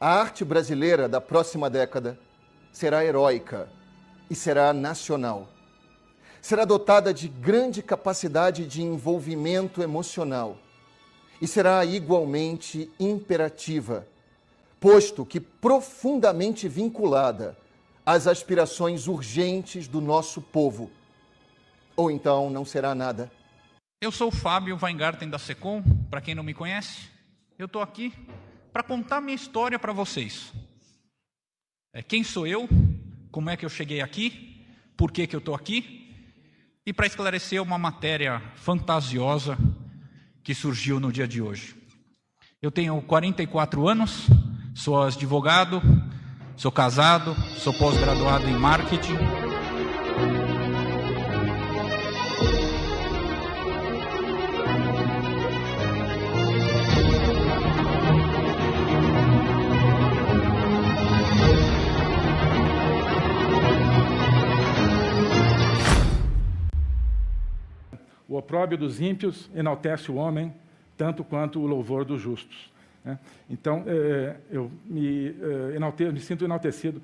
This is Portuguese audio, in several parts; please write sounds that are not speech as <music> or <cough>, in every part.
A arte brasileira da próxima década será heróica e será nacional. Será dotada de grande capacidade de envolvimento emocional e será igualmente imperativa, posto que profundamente vinculada às aspirações urgentes do nosso povo. Ou então não será nada. Eu sou o Fábio Weingarten da Secom, para quem não me conhece. Eu estou aqui para contar minha história para vocês. É, quem sou eu? Como é que eu cheguei aqui? Por que, que eu estou aqui? E para esclarecer uma matéria fantasiosa que surgiu no dia de hoje. Eu tenho 44 anos, sou advogado, sou casado, sou pós-graduado em marketing. Opróbio dos ímpios enaltece o homem, tanto quanto o louvor dos justos. Né? Então, é, eu me, é, enalte, me, sinto enaltecido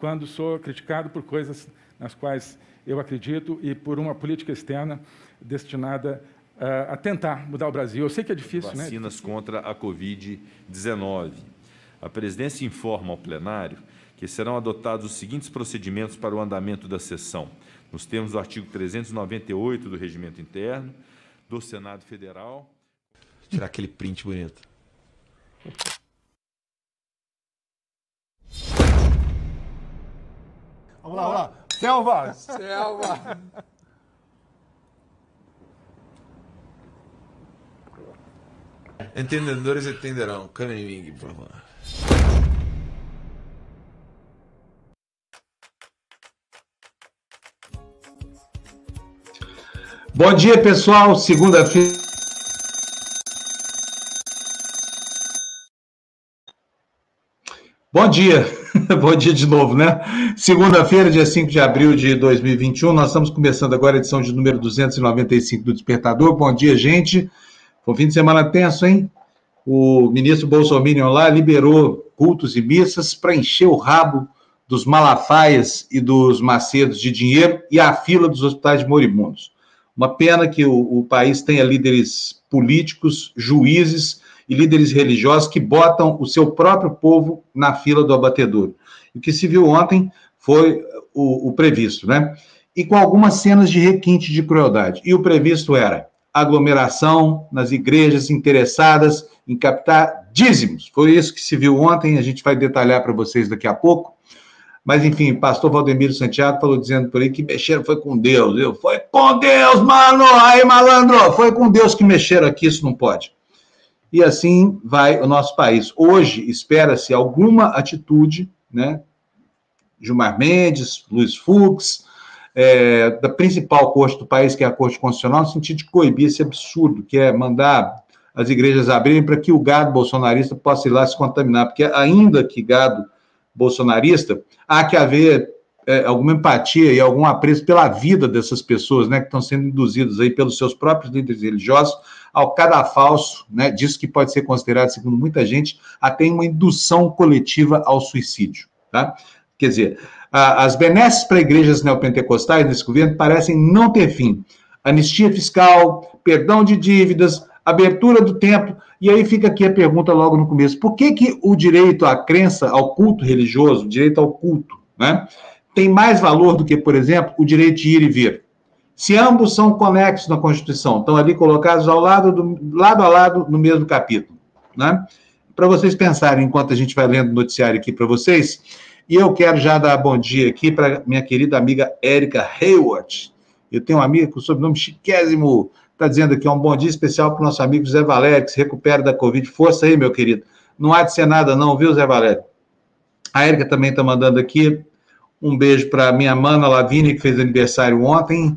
quando sou criticado por coisas nas quais eu acredito e por uma política externa destinada a tentar mudar o Brasil. Eu sei que é difícil, Vacinas né? Vacinas contra a Covid-19. A presidência informa ao plenário que serão adotados os seguintes procedimentos para o andamento da sessão nos termos do artigo 398 do Regimento Interno do Senado Federal. Vou tirar aquele print bonito. Vamos lá, vamos lá. Selva! Selva! Entendedores entenderão. Caneming, por favor. Bom dia, pessoal. Segunda-feira. Bom dia. <laughs> Bom dia de novo, né? Segunda-feira, dia 5 de abril de 2021. Nós estamos começando agora a edição de número 295 do Despertador. Bom dia, gente. Foi um fim de semana tenso, hein? O ministro Bolsonaro lá liberou cultos e missas para encher o rabo dos malafaias e dos macedos de dinheiro e a fila dos hospitais moribundos. Uma pena que o, o país tenha líderes políticos, juízes e líderes religiosos que botam o seu próprio povo na fila do abatedouro. O que se viu ontem foi o, o, previsto, né? E com algumas cenas de requinte de crueldade. E o previsto era aglomeração nas igrejas interessadas em captar dízimos. Foi isso que se viu ontem, a gente vai detalhar para vocês daqui a pouco. Mas, enfim, pastor Valdemiro Santiago falou dizendo por aí que mexeram foi com Deus. Eu, foi com Deus, mano! Aí, malandro, foi com Deus que mexeram aqui, isso não pode. E assim vai o nosso país. Hoje, espera-se alguma atitude, né? Gilmar Mendes, Luiz Fux, é, da principal corte do país, que é a Corte Constitucional, no sentido de coibir esse absurdo, que é mandar as igrejas abrirem para que o gado bolsonarista possa ir lá se contaminar, porque ainda que gado bolsonarista, há que haver é, alguma empatia e algum apreço pela vida dessas pessoas, né, que estão sendo induzidas aí pelos seus próprios líderes religiosos ao cadafalso, né, disso que pode ser considerado, segundo muita gente, até uma indução coletiva ao suicídio, tá? Quer dizer, as benesses para igrejas neopentecostais nesse governo parecem não ter fim. Anistia fiscal, perdão de dívidas, abertura do templo, e aí fica aqui a pergunta logo no começo: por que, que o direito à crença, ao culto religioso, direito ao culto, né, tem mais valor do que, por exemplo, o direito de ir e vir? Se ambos são conexos na Constituição, estão ali colocados ao lado, do, lado a lado no mesmo capítulo, né? Para vocês pensarem enquanto a gente vai lendo o noticiário aqui para vocês, e eu quero já dar bom dia aqui para minha querida amiga Érica Hayward. Eu tenho uma amiga com o sobrenome chiquésimo Está dizendo aqui, um bom dia especial para o nosso amigo Zé Valério, que se recupera da Covid. Força aí, meu querido. Não há de ser nada, não, viu, Zé Valério? A Érica também está mandando aqui um beijo para minha mana Lavínia, que fez aniversário ontem.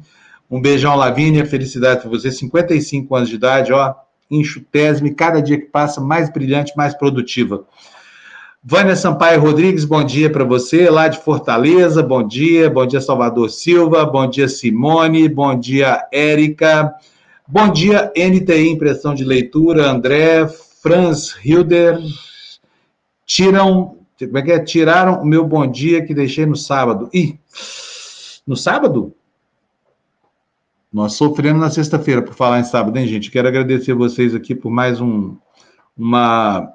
Um beijão, Lavínia. Felicidade para você. 55 anos de idade, ó. Enxutésime, cada dia que passa, mais brilhante, mais produtiva. Vânia Sampaio Rodrigues, bom dia para você, lá de Fortaleza, bom dia. Bom dia, Salvador Silva. Bom dia, Simone. Bom dia, Érica. Bom dia, NTI Impressão de Leitura, André, Franz Hilder, tiram. Como é que é? Tiraram o meu bom dia que deixei no sábado. Ih, no sábado? Nós sofremos na sexta-feira por falar em sábado, hein, gente? Quero agradecer vocês aqui por mais um, uma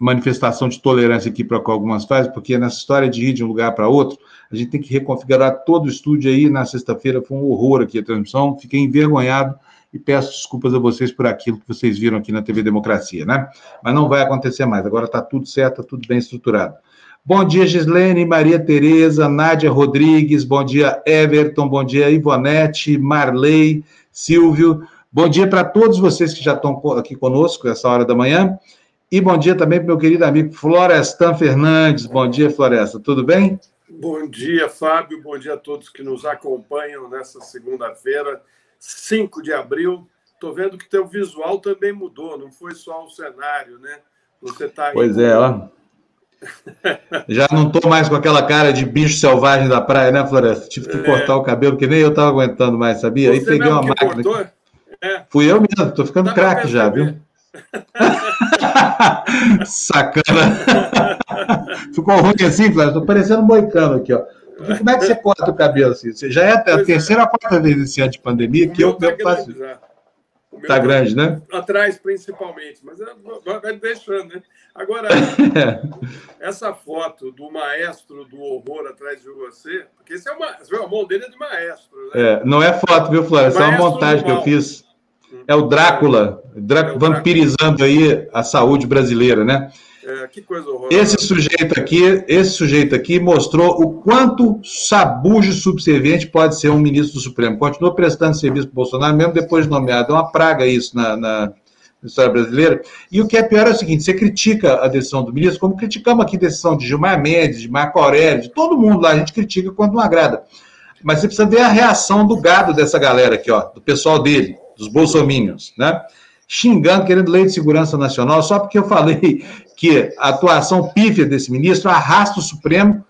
manifestação de tolerância aqui para com algumas fases, porque nessa história de ir de um lugar para outro, a gente tem que reconfigurar todo o estúdio aí. Na sexta-feira foi um horror aqui a transmissão, fiquei envergonhado e peço desculpas a vocês por aquilo que vocês viram aqui na TV Democracia, né? Mas não vai acontecer mais, agora está tudo certo, está tudo bem estruturado. Bom dia, Gislene, Maria Tereza, Nádia Rodrigues, bom dia, Everton, bom dia, Ivonete, Marley, Silvio. Bom dia para todos vocês que já estão aqui conosco essa hora da manhã. E bom dia também para meu querido amigo Florestan Fernandes. Bom dia, Floresta, tudo bem? Bom dia, Fábio. Bom dia a todos que nos acompanham nessa segunda-feira, 5 de abril. Estou vendo que teu visual também mudou, não foi só o cenário, né? Você está aí. Pois é, ó. <laughs> Já não estou mais com aquela cara de bicho selvagem da praia, né, Floresta? Tive que é. cortar o cabelo, que nem eu estava aguentando mais, sabia? Você Aí peguei uma máquina. É. Fui eu mesmo, estou ficando craque já, viu? <laughs> Sacana. <laughs> Ficou ruim assim, Flávio? Estou parecendo um moicano aqui, ó. Como é que você corta o cabelo assim? Você já é a é. terceira ou quarta vez esse ano de pandemia que eu, eu faço. Já. Tá grande, né? Atrás, principalmente, mas vai deixando, né? Agora, <laughs> essa foto do maestro do horror atrás de você, porque esse é uma, a mão dele é de maestro, né? É, não é foto, viu, Flávio? É só uma montagem que eu fiz. É o Drácula, Drá... é o vampirizando aí a saúde brasileira, né? É, que coisa horrorosa. Esse sujeito aqui, esse sujeito aqui mostrou o quanto sabujo subserviente pode ser um ministro do Supremo. Continua prestando serviço para o Bolsonaro, mesmo depois de nomeado. É uma praga isso na, na, história brasileira. E o que é pior é o seguinte: você critica a decisão do ministro, como criticamos aqui a decisão de Gilmar Mendes, de Marco Aurélio, de todo mundo lá, a gente critica quando não agrada. Mas você precisa ver a reação do gado dessa galera aqui, ó, do pessoal dele, dos bolsominions, né? Xingando, querendo lei de segurança nacional, só porque eu falei que a atuação pífia desse ministro arrasta o Supremo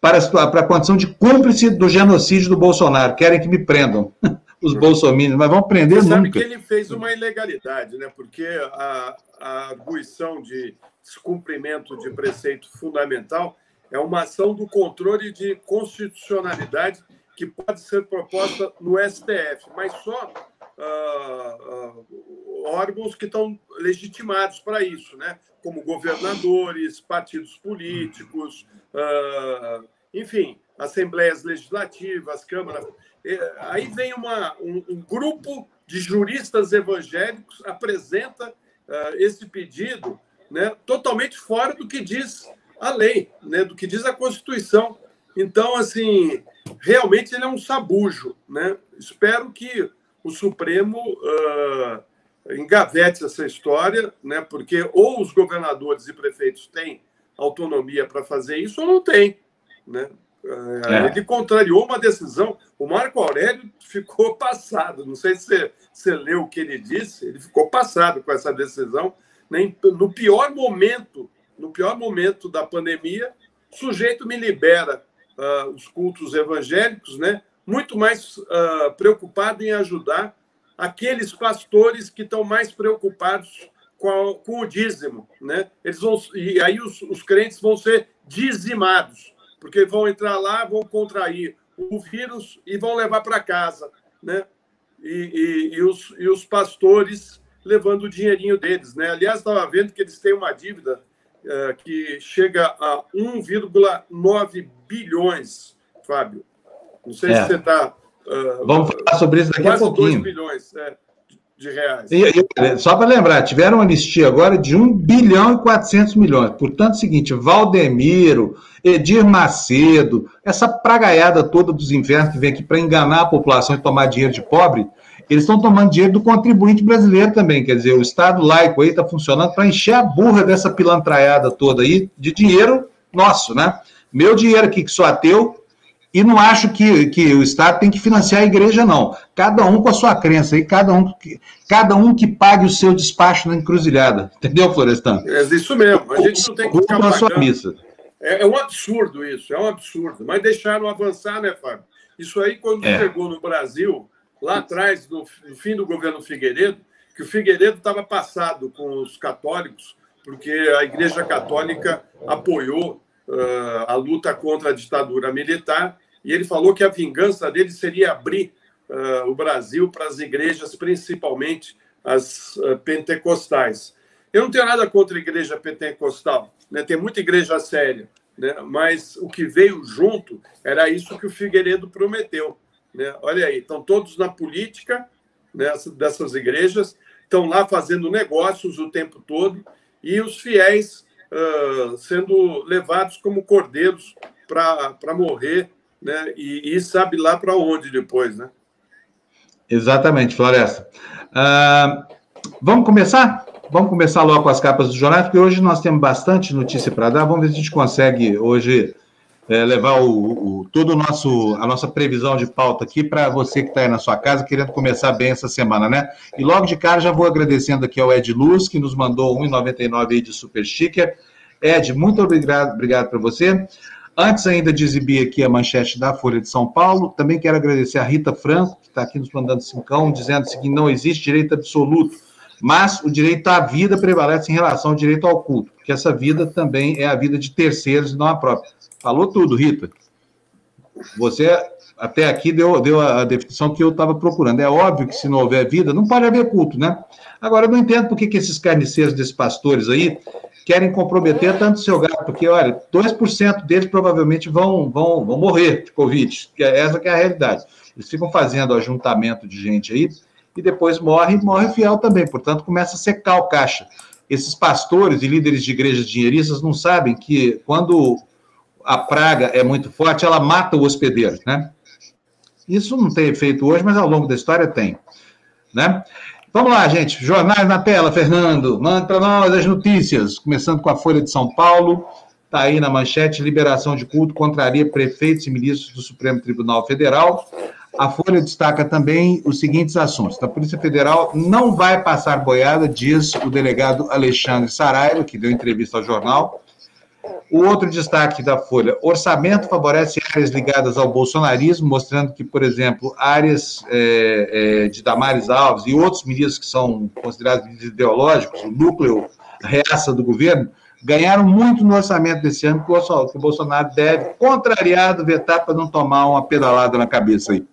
para a, para a condição de cúmplice do genocídio do Bolsonaro. Querem que me prendam <laughs> os bolsominions, mas vão prender Você nunca. Sabe que ele fez uma ilegalidade, né? Porque a, a arguição de descumprimento de preceito fundamental é uma ação do controle de constitucionalidade que pode ser proposta no STF, mas só uh, uh, órgãos que estão legitimados para isso, né? como governadores, partidos políticos, uh, enfim, assembleias legislativas, câmaras. Aí vem uma, um, grupo de juristas evangélicos, apresenta esse pedido né, totalmente fora do que diz a lei, né, do que diz a Constituição. Então, assim, realmente ele é um sabujo. Né? Espero que o Supremo uh, engavete essa história, né? porque ou os governadores e prefeitos têm autonomia para fazer isso ou não tem. Né? Uh, é. Ele contrariou uma decisão. O Marco Aurélio ficou <laughs> passado. Não sei se você, você leu o que ele disse. Ele ficou passado com essa decisão. Né? No pior momento, no pior momento da pandemia, o sujeito me libera uh, os cultos evangélicos, né? muito mais uh, preocupado em ajudar aqueles pastores que estão mais preocupados com, a, com o dízimo, né? Eles vão e aí os, os, crentes vão ser dizimados, porque vão entrar lá, vão contrair o vírus e vão levar para casa, né? E, e, e, os, e os pastores levando o dinheirinho deles, né? Aliás, estava vendo que eles têm uma dívida uh, que chega a 1,9 bilhões, Fábio. Não sei é. se você está. Uh, Vamos falar sobre isso daqui a pouquinho. 2 bilhões é, de reais. E, e, só para lembrar, tiveram anistia agora de 1 bilhão e 400 milhões. Portanto, é o seguinte: Valdemiro, Edir Macedo, essa pragaiada toda dos infernos que vem aqui para enganar a população e tomar dinheiro de pobre, eles estão tomando dinheiro do contribuinte brasileiro também. Quer dizer, o Estado laico aí está funcionando para encher a burra dessa pilantraiada toda aí de dinheiro nosso, né? Meu dinheiro aqui, que sou ateu, e não acho que, que o Estado tem que financiar a igreja, não. Cada um com a sua crença e cada um, cada um que pague o seu despacho na encruzilhada. <laughs> Entendeu, Florestan? É isso mesmo. A gente não tem que ficar pagando. Missa. É, é, um absurdo isso, é um absurdo. Mas deixaram avançar, né, Fábio? Isso aí, quando é. chegou no Brasil, lá atrás, no, no fim do governo Figueiredo, que o Figueiredo estava passado com os católicos, porque a Igreja Católica apoiou uh, a luta contra a ditadura militar e ele falou que a vingança dele seria abrir uh, o Brasil para as igrejas, principalmente as uh, pentecostais. Eu não tenho nada contra a igreja pentecostal, né? tem muita igreja séria, né? mas o que veio junto era isso que o Figueiredo prometeu. Né? Olha aí, estão todos na política né, dessas igrejas, estão lá fazendo negócios o tempo todo e os fiéis uh, sendo levados como cordeiros para morrer né? e, e sabe lá para onde depois. Né? Exatamente, Floresta. Uh, vamos começar? Vamos começar logo com as capas dos jornais, porque hoje nós temos bastante notícia para dar. Vamos ver se a gente consegue hoje é, levar o, o, todo o nosso a nossa previsão de pauta aqui para você que está aí na sua casa querendo começar bem essa semana, né? E logo de cara já vou agradecendo aqui ao Ed Luz, que nos mandou 1,99 aí de super. Ed, muito obrigado, obrigado para você. Antes ainda de exibir aqui a manchete da Folha de São Paulo, também quero agradecer a Rita Franco, que está aqui nos mandando cincão, dizendo que não existe direito absoluto mas o direito à vida prevalece em relação ao direito ao culto, porque essa vida também é a vida de terceiros e não a própria. Falou tudo, Rita. Você até aqui deu, deu a definição que eu estava procurando. É óbvio que se não houver vida, não pode haver culto, né? Agora, eu não entendo por que, que esses carniceiros desses pastores aí querem comprometer tanto o seu gato, porque, olha, 2% deles provavelmente vão, vão, vão morrer de Covid, que é, essa que é a realidade. Eles ficam fazendo ajuntamento de gente aí, e depois morre, morre fiel também. Portanto, começa a secar o caixa. Esses pastores e líderes de igrejas dinheiristas não sabem que quando a praga é muito forte, ela mata o hospedeiro, né? Isso não tem efeito hoje, mas ao longo da história tem, né? Vamos lá, gente. Jornais na tela, Fernando. Manda para nós as notícias. Começando com a Folha de São Paulo. Está aí na manchete: liberação de culto contraria prefeitos e ministros do Supremo Tribunal Federal. A Folha destaca também os seguintes assuntos. A Polícia Federal não vai passar boiada, diz o delegado Alexandre Saraiva, que deu entrevista ao jornal. O outro destaque da Folha: orçamento favorece áreas ligadas ao bolsonarismo, mostrando que, por exemplo, áreas é, é, de Damares Alves e outros ministros que são considerados ideológicos, o núcleo reaça do governo, ganharam muito no orçamento desse ano, que o Bolsonaro deve, contrariado, vetar para não tomar uma pedalada na cabeça aí.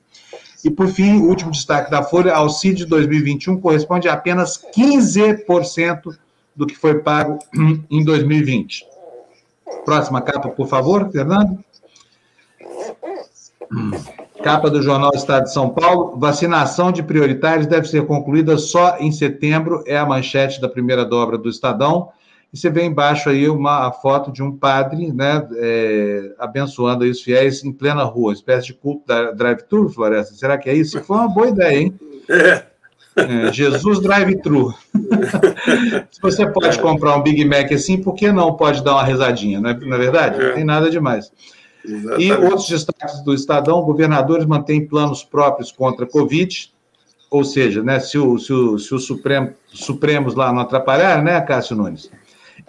E, por fim, o último destaque da Folha, auxílio de 2021 corresponde a apenas 15% do que foi pago <clears throat> em 2020. Próxima capa, por favor, Fernando. Capa do Jornal Estado de São Paulo. Vacinação de prioritários deve ser concluída só em setembro, é a manchete da primeira dobra do Estadão. E você vê embaixo aí uma foto de um padre, né, é, abençoando aí os fiéis em plena rua, espécie de culto da drive-thru, Floresta. Será que é isso? Foi uma boa ideia, hein? É. É, Jesus Drive-Thru. <laughs> Se você pode comprar um Big Mac assim, por que não pode dar uma rezadinha? Não é, não é verdade? Não tem nada demais. Exatamente. E outros destaques do Estadão: governadores mantêm planos próprios contra a Covid, ou seja, né, se, o, se, o, se o Supremo, Supremos lá não atrapalhar, né, Cássio Nunes?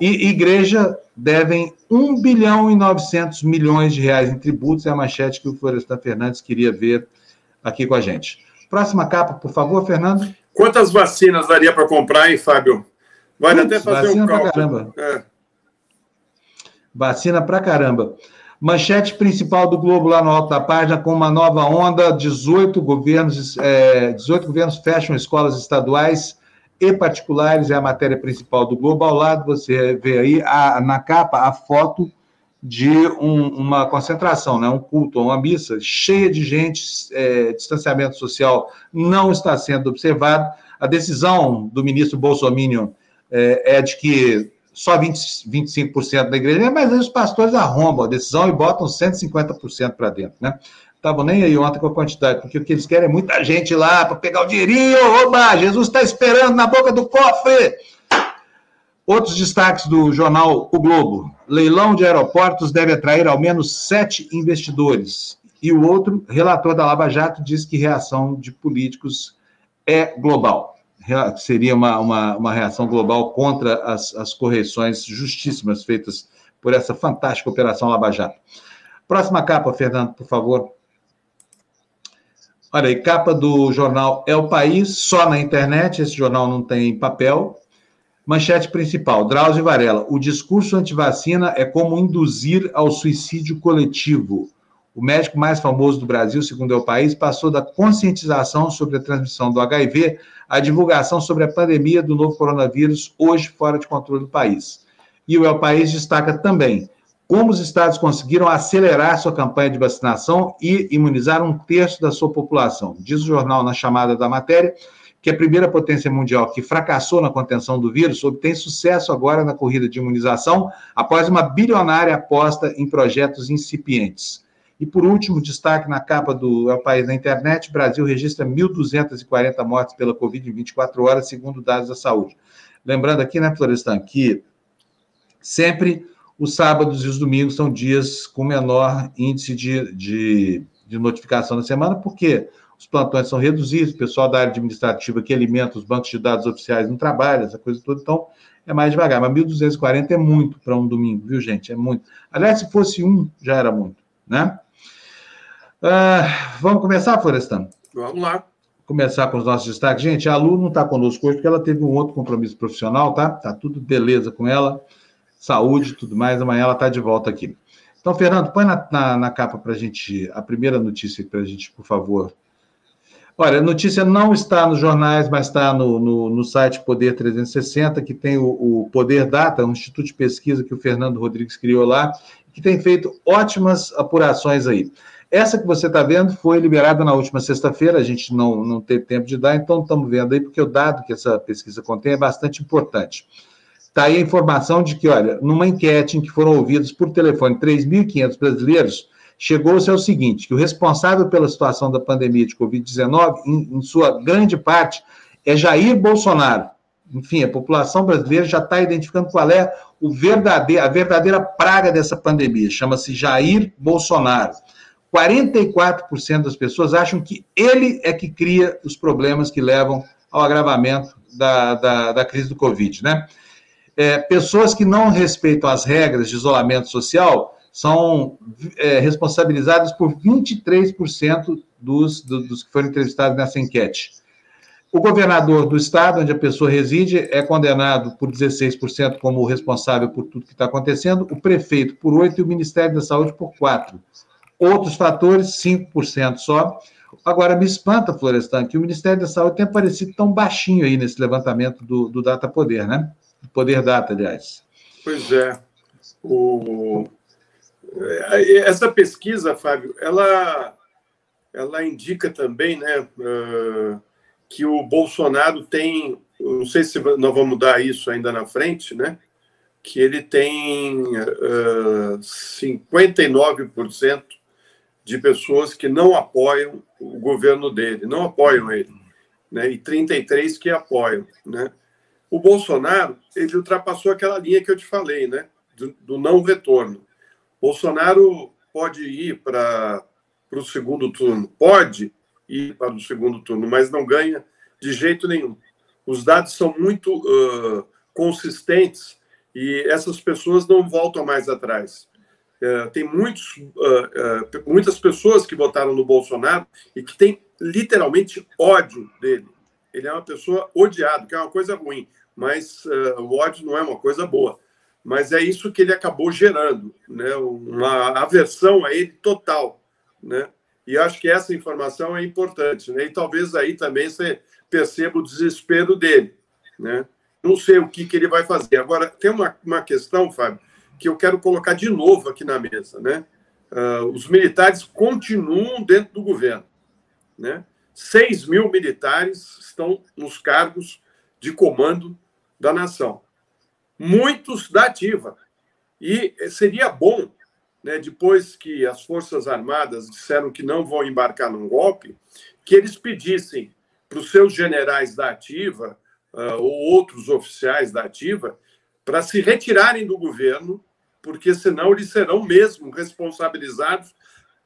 E igreja devem 1 bilhão e 900 milhões de reais em tributos, é a manchete que o Florestan Fernandes queria ver aqui com a gente. Próxima capa, por favor, Fernando. Quantas vacinas daria para comprar, hein, Fábio? Vale até fazer um cálculo. Pra caramba. É. Vacina pra caramba. Manchete principal do Globo lá no alto da página, com uma nova onda, 18 governos, é, 18 governos fecham escolas estaduais e particulares, é a matéria principal do Globo. Ao lado você vê aí a, na capa a foto de um, uma concentração, né? um culto, uma missa cheia de gente, é, distanciamento social não está sendo observado. A decisão do ministro Bolsonaro é, é de que só 20, 25% da igreja, mas aí os pastores arrombam a decisão e botam 150% para dentro. Né? estavam nem aí ontem com a quantidade, porque o que eles querem é muita gente lá para pegar o dinheirinho. Oba, Jesus está esperando na boca do cofre. Outros destaques do jornal O Globo. Leilão de aeroportos deve atrair ao menos sete investidores. E o outro, relator da Lava Jato, diz que reação de políticos é global. Seria uma, uma, uma reação global contra as, as correções justíssimas feitas por essa fantástica operação Lava Jato. Próxima capa, Fernando, por favor. Olha aí, capa do jornal É o País, só na internet, esse jornal não tem papel. Manchete principal: Drauzio Varela. O discurso antivacina é como induzir ao suicídio coletivo. O médico mais famoso do Brasil, segundo é o país, passou da conscientização sobre a transmissão do HIV à divulgação sobre a pandemia do novo coronavírus, hoje fora de controle do país. E o El País destaca também como os estados conseguiram acelerar sua campanha de vacinação e imunizar um terço da sua população. Diz o jornal na chamada da matéria que a primeira potência mundial que fracassou na contenção do vírus obtém sucesso agora na corrida de imunização após uma bilionária aposta em projetos incipientes. E por último, destaque na capa do El País na internet: Brasil registra 1.240 mortes pela Covid em 24 horas, segundo dados da saúde. Lembrando aqui, né, Florestan, que sempre os sábados e os domingos são dias com menor índice de, de, de notificação na semana, porque os plantões são reduzidos, o pessoal da área administrativa que alimenta os bancos de dados oficiais não trabalha, essa coisa toda, então é mais devagar. Mas 1.240 é muito para um domingo, viu, gente? É muito. Aliás, se fosse um, já era muito, né? Uh, vamos começar, Florestan? Vamos lá. Começar com os nossos destaques. Gente, a Lu não está conosco hoje porque ela teve um outro compromisso profissional, tá? Tá tudo beleza com ela, saúde tudo mais. Amanhã ela está de volta aqui. Então, Fernando, põe na, na, na capa para a gente a primeira notícia para a gente, por favor, Olha, a notícia não está nos jornais, mas está no, no, no site Poder 360, que tem o, o, Poder Data, um instituto de pesquisa que o Fernando Rodrigues criou lá, que tem feito ótimas apurações aí. Essa que você está vendo foi liberada na última sexta-feira, a gente não, não teve tempo de dar, então estamos vendo aí, porque o dado que essa pesquisa contém é bastante importante. Está aí a informação de que, olha, numa enquete em que foram ouvidos por telefone 3.500 brasileiros, chegou-se ao seguinte: que o responsável pela situação da pandemia de Covid-19, em, em, sua grande parte, é Jair Bolsonaro. Enfim, a população brasileira já está identificando qual é o verdadeiro, a verdadeira praga dessa pandemia. Chama-se Jair Bolsonaro. 44% das pessoas acham que ele é que cria os problemas que levam ao agravamento da, da, da crise do Covid, né? É, pessoas que não respeitam as regras de isolamento social são é, responsabilizadas por 23% dos, dos que foram entrevistados nessa enquete. O governador do estado, onde a pessoa reside, é condenado por 16% como responsável por tudo que está acontecendo, o prefeito por 8% e o Ministério da Saúde por 4%. Outros fatores, 5% só. Agora, me espanta, Florestan, que o Ministério da Saúde tem aparecido tão baixinho aí nesse levantamento do, do Data Poder, né? Do Poder Data, aliás. Pois é. O, essa pesquisa, Fábio, ela, ela indica também né, uh, que o Bolsonaro tem, não sei se nós vamos mudar isso ainda na frente, né, que ele tem uh, 59% de pessoas que não apoiam o governo dele, não apoiam ele, né, e 33% que apoiam. Né. O Bolsonaro, ele ultrapassou aquela linha que eu te falei, né, do, do não retorno. Bolsonaro pode ir para o segundo turno, pode ir para o segundo turno, mas não ganha de jeito nenhum. Os dados são muito uh, consistentes e essas pessoas não voltam mais atrás. Uh, tem muitos, uh, muitas pessoas que votaram no Bolsonaro e que têm literalmente ódio dele. Ele é uma pessoa odiada, que é uma coisa ruim, mas o ódio não é uma coisa boa mas é isso que ele acabou gerando, né? uma aversão a ele total. Né? E acho que essa informação é importante. Né? E talvez aí também você perceba o desespero dele. Né? Não sei o que, que ele vai fazer. Agora, tem uma, uma questão, Fábio, que eu quero colocar de novo aqui na mesa. Né? Uh, os militares continuam dentro do governo. Né? 6 mil militares estão nos cargos de comando da nação muitos da ativa. E seria bom, né, depois que as Forças Armadas disseram que não vão embarcar num golpe, que eles pedissem para os seus generais da ativa uh, ou outros oficiais da ativa para se retirarem do governo, porque senão eles serão mesmo responsabilizados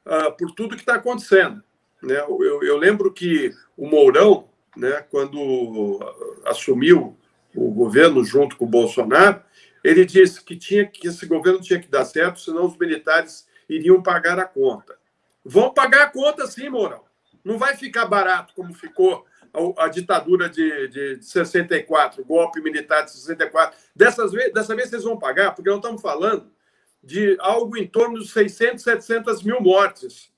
uh, por tudo que está acontecendo. Né? Eu, eu, lembro que o Mourão, né, quando assumiu o governo junto com o Bolsonaro, ele disse que tinha que esse governo tinha que dar certo, senão os militares iriam pagar a conta. Vão pagar a conta sim, Mourão. Não vai ficar barato como ficou a, a ditadura de, de, de 64, o golpe militar de 64. Dessas dessa vez vocês vão pagar, porque nós estamos falando de algo em torno de 600, 700 mil mortes.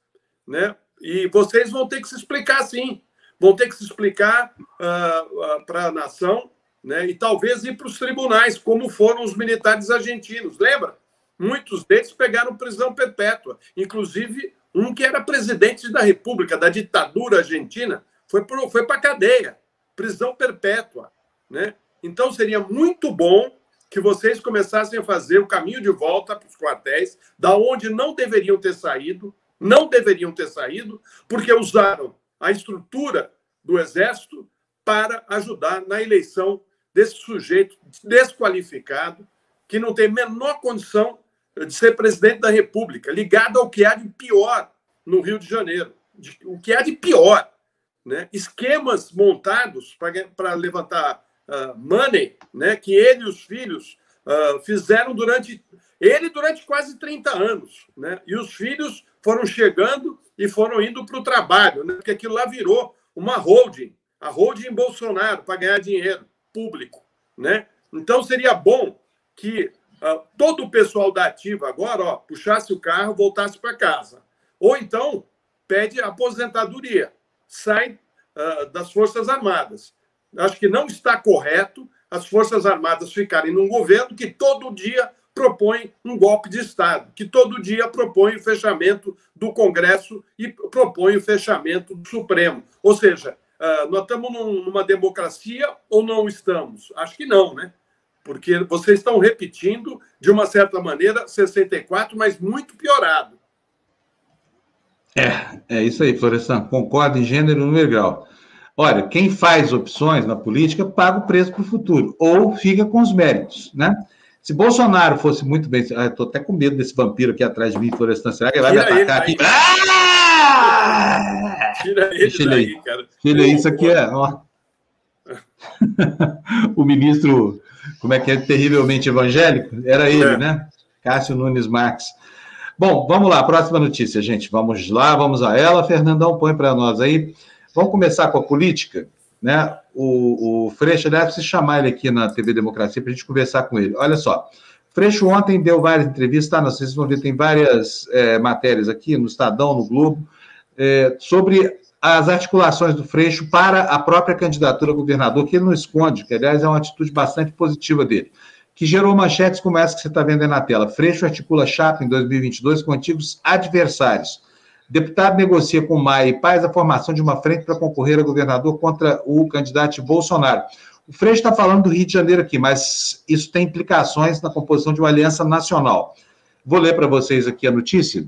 Né? E vocês vão ter que se explicar, sim. Vão ter que se explicar uh, uh, para a nação né? e talvez ir para os tribunais, como foram os militares argentinos. Lembra? Muitos deles pegaram prisão perpétua, inclusive um que era presidente da República, da ditadura argentina, foi, foi para a cadeia, prisão perpétua. Né? Então seria muito bom que vocês começassem a fazer o caminho de volta para os quartéis, da onde não deveriam ter saído, não deveriam ter saído, porque usaram a estrutura do Exército para ajudar na eleição desse sujeito desqualificado, que não tem menor condição de ser presidente da República, ligado ao que há de pior no Rio de Janeiro, de, o que há de pior. Né? Esquemas montados para levantar uh, money, né? que ele e os filhos uh, fizeram durante. Ele durante quase 30 anos. Né? E os filhos foram chegando e foram indo para o trabalho, né? porque aquilo lá virou uma holding a holding Bolsonaro para ganhar dinheiro público. Né? Então seria bom que uh, todo o pessoal da ativa agora ó, puxasse o carro, voltasse para casa. Ou então pede aposentadoria, sai uh, das Forças Armadas. Acho que não está correto as Forças Armadas ficarem num governo que todo dia propõe um golpe de Estado, que todo dia propõe o fechamento do Congresso e propõe o fechamento do Supremo. Ou seja, uh, nós estamos num, numa democracia ou não estamos? Acho que não, né? Porque vocês estão repetindo, de uma certa maneira, 64, mas muito piorado. É, é isso aí, Florestan. Concordo em gênero e número grau. Olha, quem faz opções na política paga o preço para o futuro, ou fica com os méritos, né? Se Bolsonaro fosse muito bem. Ah, Estou até com medo desse vampiro aqui atrás de mim, Florestan. Será que ele vai Tira me atacar aqui? Ah! Tira ele Deixa daí, ele aí. cara. Tira isso aqui é. Ó. <laughs> o ministro, como é que é? Terrivelmente evangélico? Era ele, é. né? Cássio Nunes Marques. Bom, vamos lá, próxima notícia, gente. Vamos lá, vamos a ela. Fernandão, põe para nós aí. Vamos começar com a política, né? O, o Freixo deve se chamar ele aqui na TV Democracia para a gente conversar com ele. Olha só, Freixo ontem deu várias entrevistas, tá? Se vocês vão ver, tem várias é, matérias aqui no Estadão, no Globo, é, sobre as articulações do Freixo para a própria candidatura a governador, que ele não esconde, que aliás é uma atitude bastante positiva dele que gerou manchetes como essa que você está vendo aí na tela. Freixo articula chapa em 2022 com antigos adversários. Deputado negocia com Maia e Paz a formação de uma frente para concorrer a governador contra o candidato Bolsonaro. O Freixo está falando do Rio de Janeiro aqui, mas isso tem implicações na composição de uma aliança nacional. Vou ler para vocês aqui a notícia,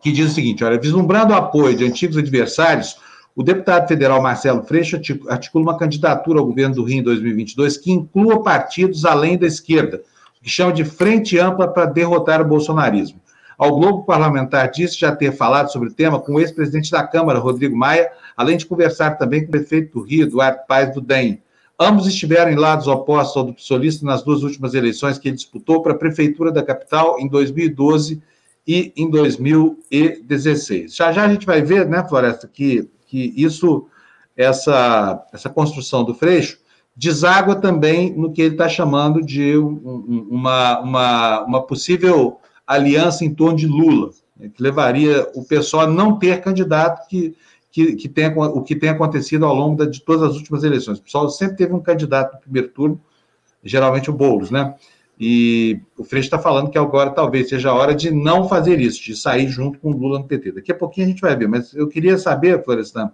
que diz o seguinte: olha, vislumbrando o apoio de antigos adversários, o deputado federal Marcelo Freixo articula uma candidatura ao governo do Rio em 2022 que inclua partidos além da esquerda, que chama de Frente Ampla para derrotar o bolsonarismo. Ao Globo Parlamentar disse já ter falado sobre o tema com o ex-presidente da Câmara, Rodrigo Maia, além de conversar também com o prefeito do Rio, Eduardo Paes do DEM. Ambos estiveram em lados opostos ao do solista nas duas últimas eleições que ele disputou para a prefeitura da capital em 2012 e em 2016. Já já a gente vai ver, né, Floresta, que que isso, essa, essa construção do Freixo, deságua também no que ele está chamando de uma, uma, uma possível aliança em torno de Lula, né, que levaria o pessoal a não ter candidato que, que, que tenha, o que tem acontecido ao longo de todas as últimas eleições. O pessoal sempre teve um candidato no primeiro turno, geralmente o Boulos, né? E o Freixo está falando que agora talvez seja a hora de não fazer isso, de sair junto com o Lula no PT. Daqui a pouquinho a gente vai ver, mas eu queria saber, Florestan,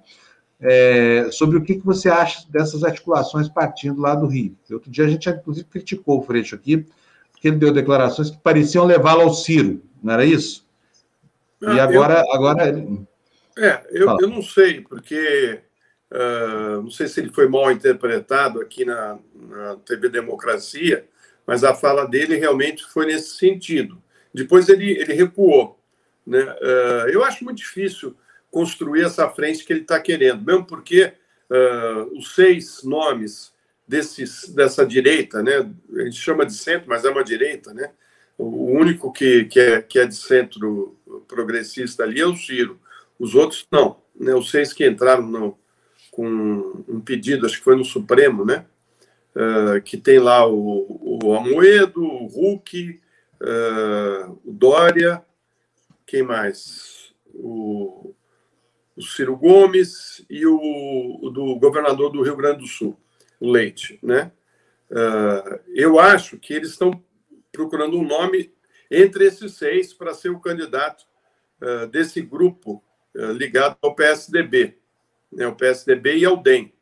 é, sobre o que, que você acha dessas articulações partindo lá do Rio. Outro dia a gente, inclusive, criticou o Freixo aqui, porque ele deu declarações que pareciam levá-lo ao Ciro, não era isso? Ah, e agora. Eu, agora ele... É, eu, eu não sei, porque uh, não sei se ele foi mal interpretado aqui na, na TV Democracia mas a fala dele realmente foi nesse sentido. Depois ele, ele recuou. Né? Uh, eu acho muito difícil construir essa frente que ele está querendo, mesmo porque uh, os seis nomes desses, dessa direita, né? a gente chama de centro, mas é uma direita, né? o único que, que, é, que é de centro progressista ali é o Ciro, os outros não. Né? Os seis que entraram no, com um pedido, acho que foi no Supremo, né? Uh, que tem lá o, o Amoedo, o Hulk, uh, o Dória, quem mais? O, o Ciro Gomes e o, o, do governador do Rio Grande do Sul, Leite, né? Uh, eu acho que eles estão procurando um nome entre esses seis para ser o candidato desse grupo ligado ao PSDB, né? o PSDB e ao DEM.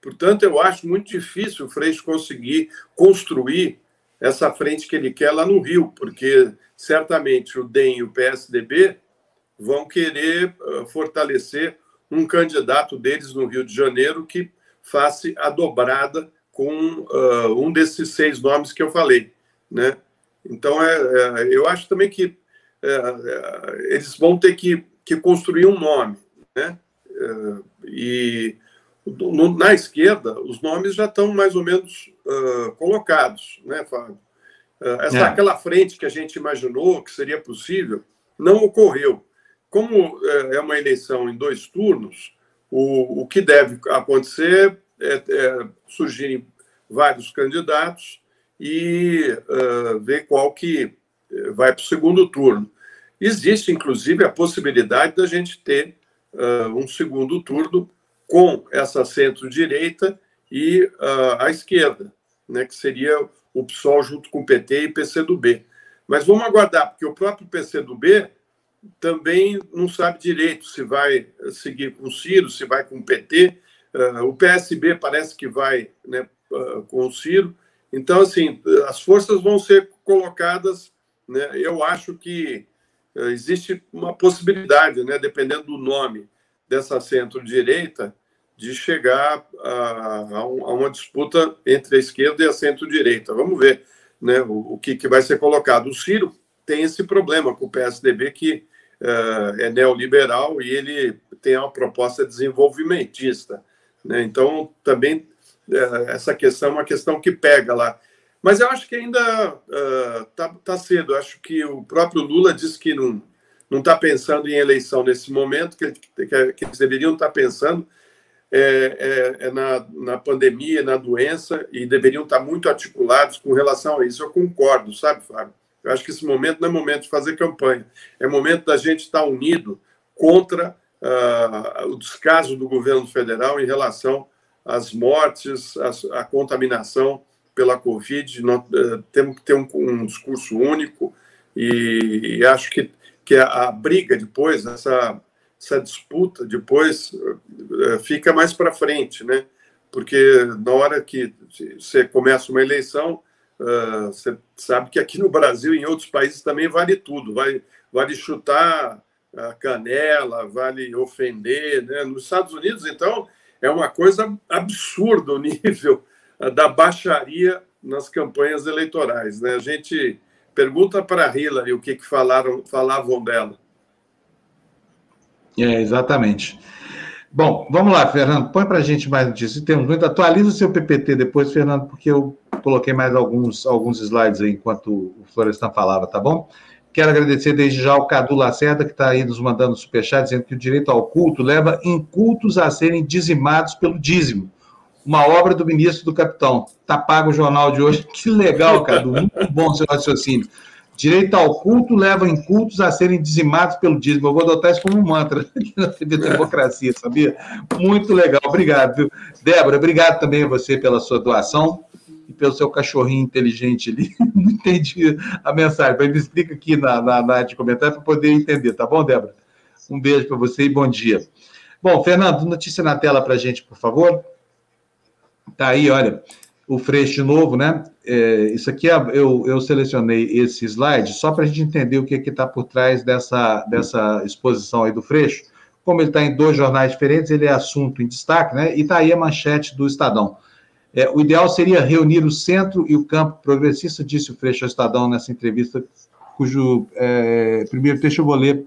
Portanto, eu acho muito difícil o Freixo conseguir construir essa frente que ele quer lá no Rio, porque certamente o DEM e o PSDB vão querer uh, fortalecer um candidato deles no Rio de Janeiro que faça a dobrada com uh, um desses seis nomes que eu falei, né? Então, é, é eu acho também que é, é, eles vão ter que, que construir um nome, né? É, e no, na esquerda, os nomes já estão mais ou menos uh, colocados, né, Fábio? Uh, essa, é. Aquela frente que a gente imaginou que seria possível, não ocorreu. Como uh, é uma eleição em dois turnos, o, o que deve acontecer é, é surgirem vários candidatos e ver qual que vai para o segundo turno. Existe, inclusive, a possibilidade da gente ter um segundo turno com essa centro-direita e uh, a esquerda, né, que seria o PSOL junto com o PT e PCdoB. Mas vamos aguardar, porque o próprio PCdoB também não sabe direito se vai seguir com o Ciro, se vai com o PT. Uh, o PSB parece que vai né, uh, com o Ciro. Então, assim, as forças vão ser colocadas. Né, eu acho que uh, existe uma possibilidade, né, dependendo do nome dessa centro-direita, de chegar a, a, uma disputa entre a esquerda e a centro-direita. Vamos ver né, o, o que, que, vai ser colocado. O Ciro tem esse problema com o PSDB, que é neoliberal e ele tem uma proposta desenvolvimentista. Né? Então, também uh, essa questão é uma questão que pega lá. Mas eu acho que ainda está uh, tá cedo. Eu acho que o próprio Lula disse que não não está pensando em eleição nesse momento, que, que, que eles deveriam estar tá pensando é, é, é na, na pandemia, na doença, e deveriam estar muito articulados com relação a isso. Eu concordo, sabe, Fábio? Eu acho que esse momento não é momento de fazer campanha, é momento da gente estar unido contra uh, o descaso do governo federal em relação às mortes, à, contaminação pela Covid. Nós, uh, temos que ter um, um discurso único e, e, acho que, que a, a briga depois, essa essa disputa depois eh, fica mais para frente, né? Porque na hora que você começa uma eleição, uh, você sabe que aqui no Brasil e em outros países também vale tudo, vale, vale chutar a canela, vale ofender, né? Nos Estados Unidos, então, é uma coisa absurda o nível <laughs> da baixaria nas campanhas eleitorais, né? A gente pergunta para Hillary o que, que falaram, falavam dela. É, exatamente. Bom, vamos lá, Fernando, põe para a gente mais notícias. Temos muito. Atualiza o seu PPT depois, Fernando, porque eu coloquei mais alguns, alguns slides aí enquanto o Florestan falava, tá bom? Quero agradecer desde já ao Cadu Lacerda, que está aí nos mandando superchat, dizendo que o direito ao culto leva incultos a serem dizimados pelo dízimo. Uma obra do ministro do capitão. Tá pago o jornal de hoje. <laughs> Que legal, Cadu. Muito bom seu raciocínio. Direito ao culto leva incultos a serem dizimados pelo dízimo. Eu vou adotar isso como um mantra <laughs> aqui na TV Democracia, sabia? Muito legal, obrigado. Viu? Débora, obrigado também a você pela sua doação e pelo seu cachorrinho inteligente ali. <laughs> Não entendi a mensagem, mas me explica aqui na, na, na área de comentário para poder entender, tá bom, Débora? Um beijo para você e bom dia. Bom, Fernando, notícia na tela para a gente, por favor. Tá aí, olha o Freixo de novo, né? É, isso aqui eu, eu selecionei esse slide só para a gente entender o que está por trás dessa, dessa exposição aí do Freixo. Como ele está em dois jornais diferentes, ele é assunto em destaque, né? E está aí a manchete do Estadão. É, o ideal seria reunir o centro e o campo progressista, disse o Freixo ao Estadão nessa entrevista, cujo é, primeiro texto eu vou ler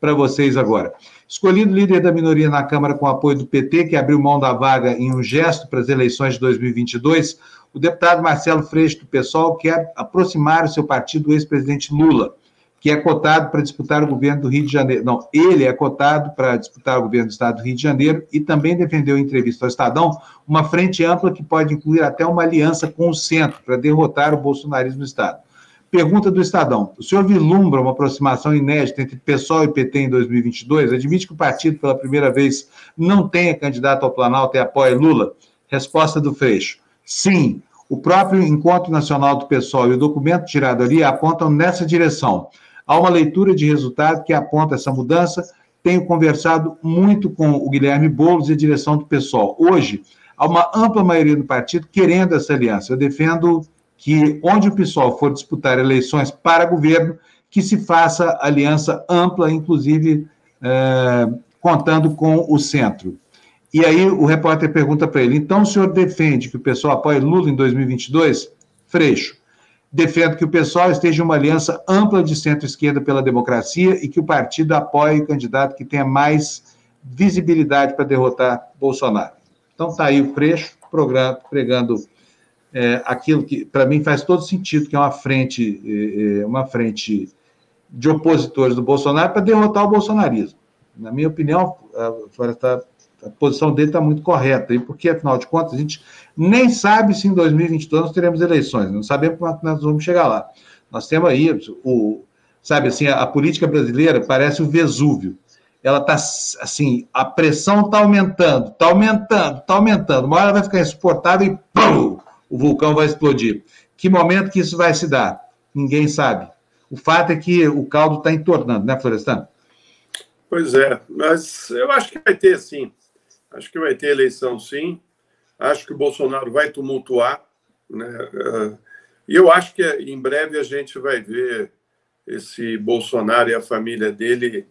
para vocês agora. Escolhido líder da minoria na Câmara com apoio do PT, que abriu mão da vaga em um gesto para as eleições de 2022, o deputado Marcelo Freixo, do PSOL, quer aproximar o seu partido do ex-presidente Lula, que é cotado para disputar o governo do Rio de Janeiro. Não, ele é cotado para disputar o governo do Estado do Rio de Janeiro e também defendeu em entrevista ao Estadão uma frente ampla que pode incluir até uma aliança com o centro para derrotar o bolsonarismo no Estado. Pergunta do Estadão: o senhor vislumbra uma aproximação inédita entre PSOL e PT em 2022? Admite que o partido, pela primeira vez, não tenha candidato ao Planalto e apoia Lula? Resposta do Freixo: sim. O próprio Encontro Nacional do PSOL e o documento tirado ali apontam nessa direção. Há uma leitura de resultado que aponta essa mudança. Tenho conversado muito com o Guilherme Boulos e a direção do PSOL. Hoje, há uma ampla maioria do partido querendo essa aliança. Eu defendo que, onde o PSOL for disputar eleições para governo, que se faça aliança ampla, inclusive é, contando com o centro. E aí o repórter pergunta para ele: então o senhor defende que o pessoal apoie Lula em 2022? Freixo. Defendo que o pessoal esteja em uma aliança ampla de centro-esquerda pela democracia e que o partido apoie o candidato que tenha mais visibilidade para derrotar Bolsonaro. Então está aí o Freixo pregando é, aquilo que para mim faz todo sentido, que é uma frente, é, é, uma frente de opositores do Bolsonaro para derrotar o bolsonarismo. Na minha opinião, a, tá, a posição dele está muito correta, e porque, afinal de contas, a gente nem sabe se em 2022 nós teremos eleições, não sabemos como nós vamos chegar lá. Nós temos aí, o, sabe assim, a, a política brasileira parece o Vesúvio. Ela está, assim, a pressão está aumentando, está aumentando, está aumentando. Uma hora vai ficar insuportável e pum, o vulcão vai explodir. Que momento que isso vai se dar? Ninguém sabe. O fato é que o caldo está entornando, né, Florestan? Pois é, mas eu acho que vai ter sim. Acho que vai ter eleição sim. Acho que o Bolsonaro vai tumultuar. Né? E eu acho que em breve a gente vai ver esse Bolsonaro e a família dele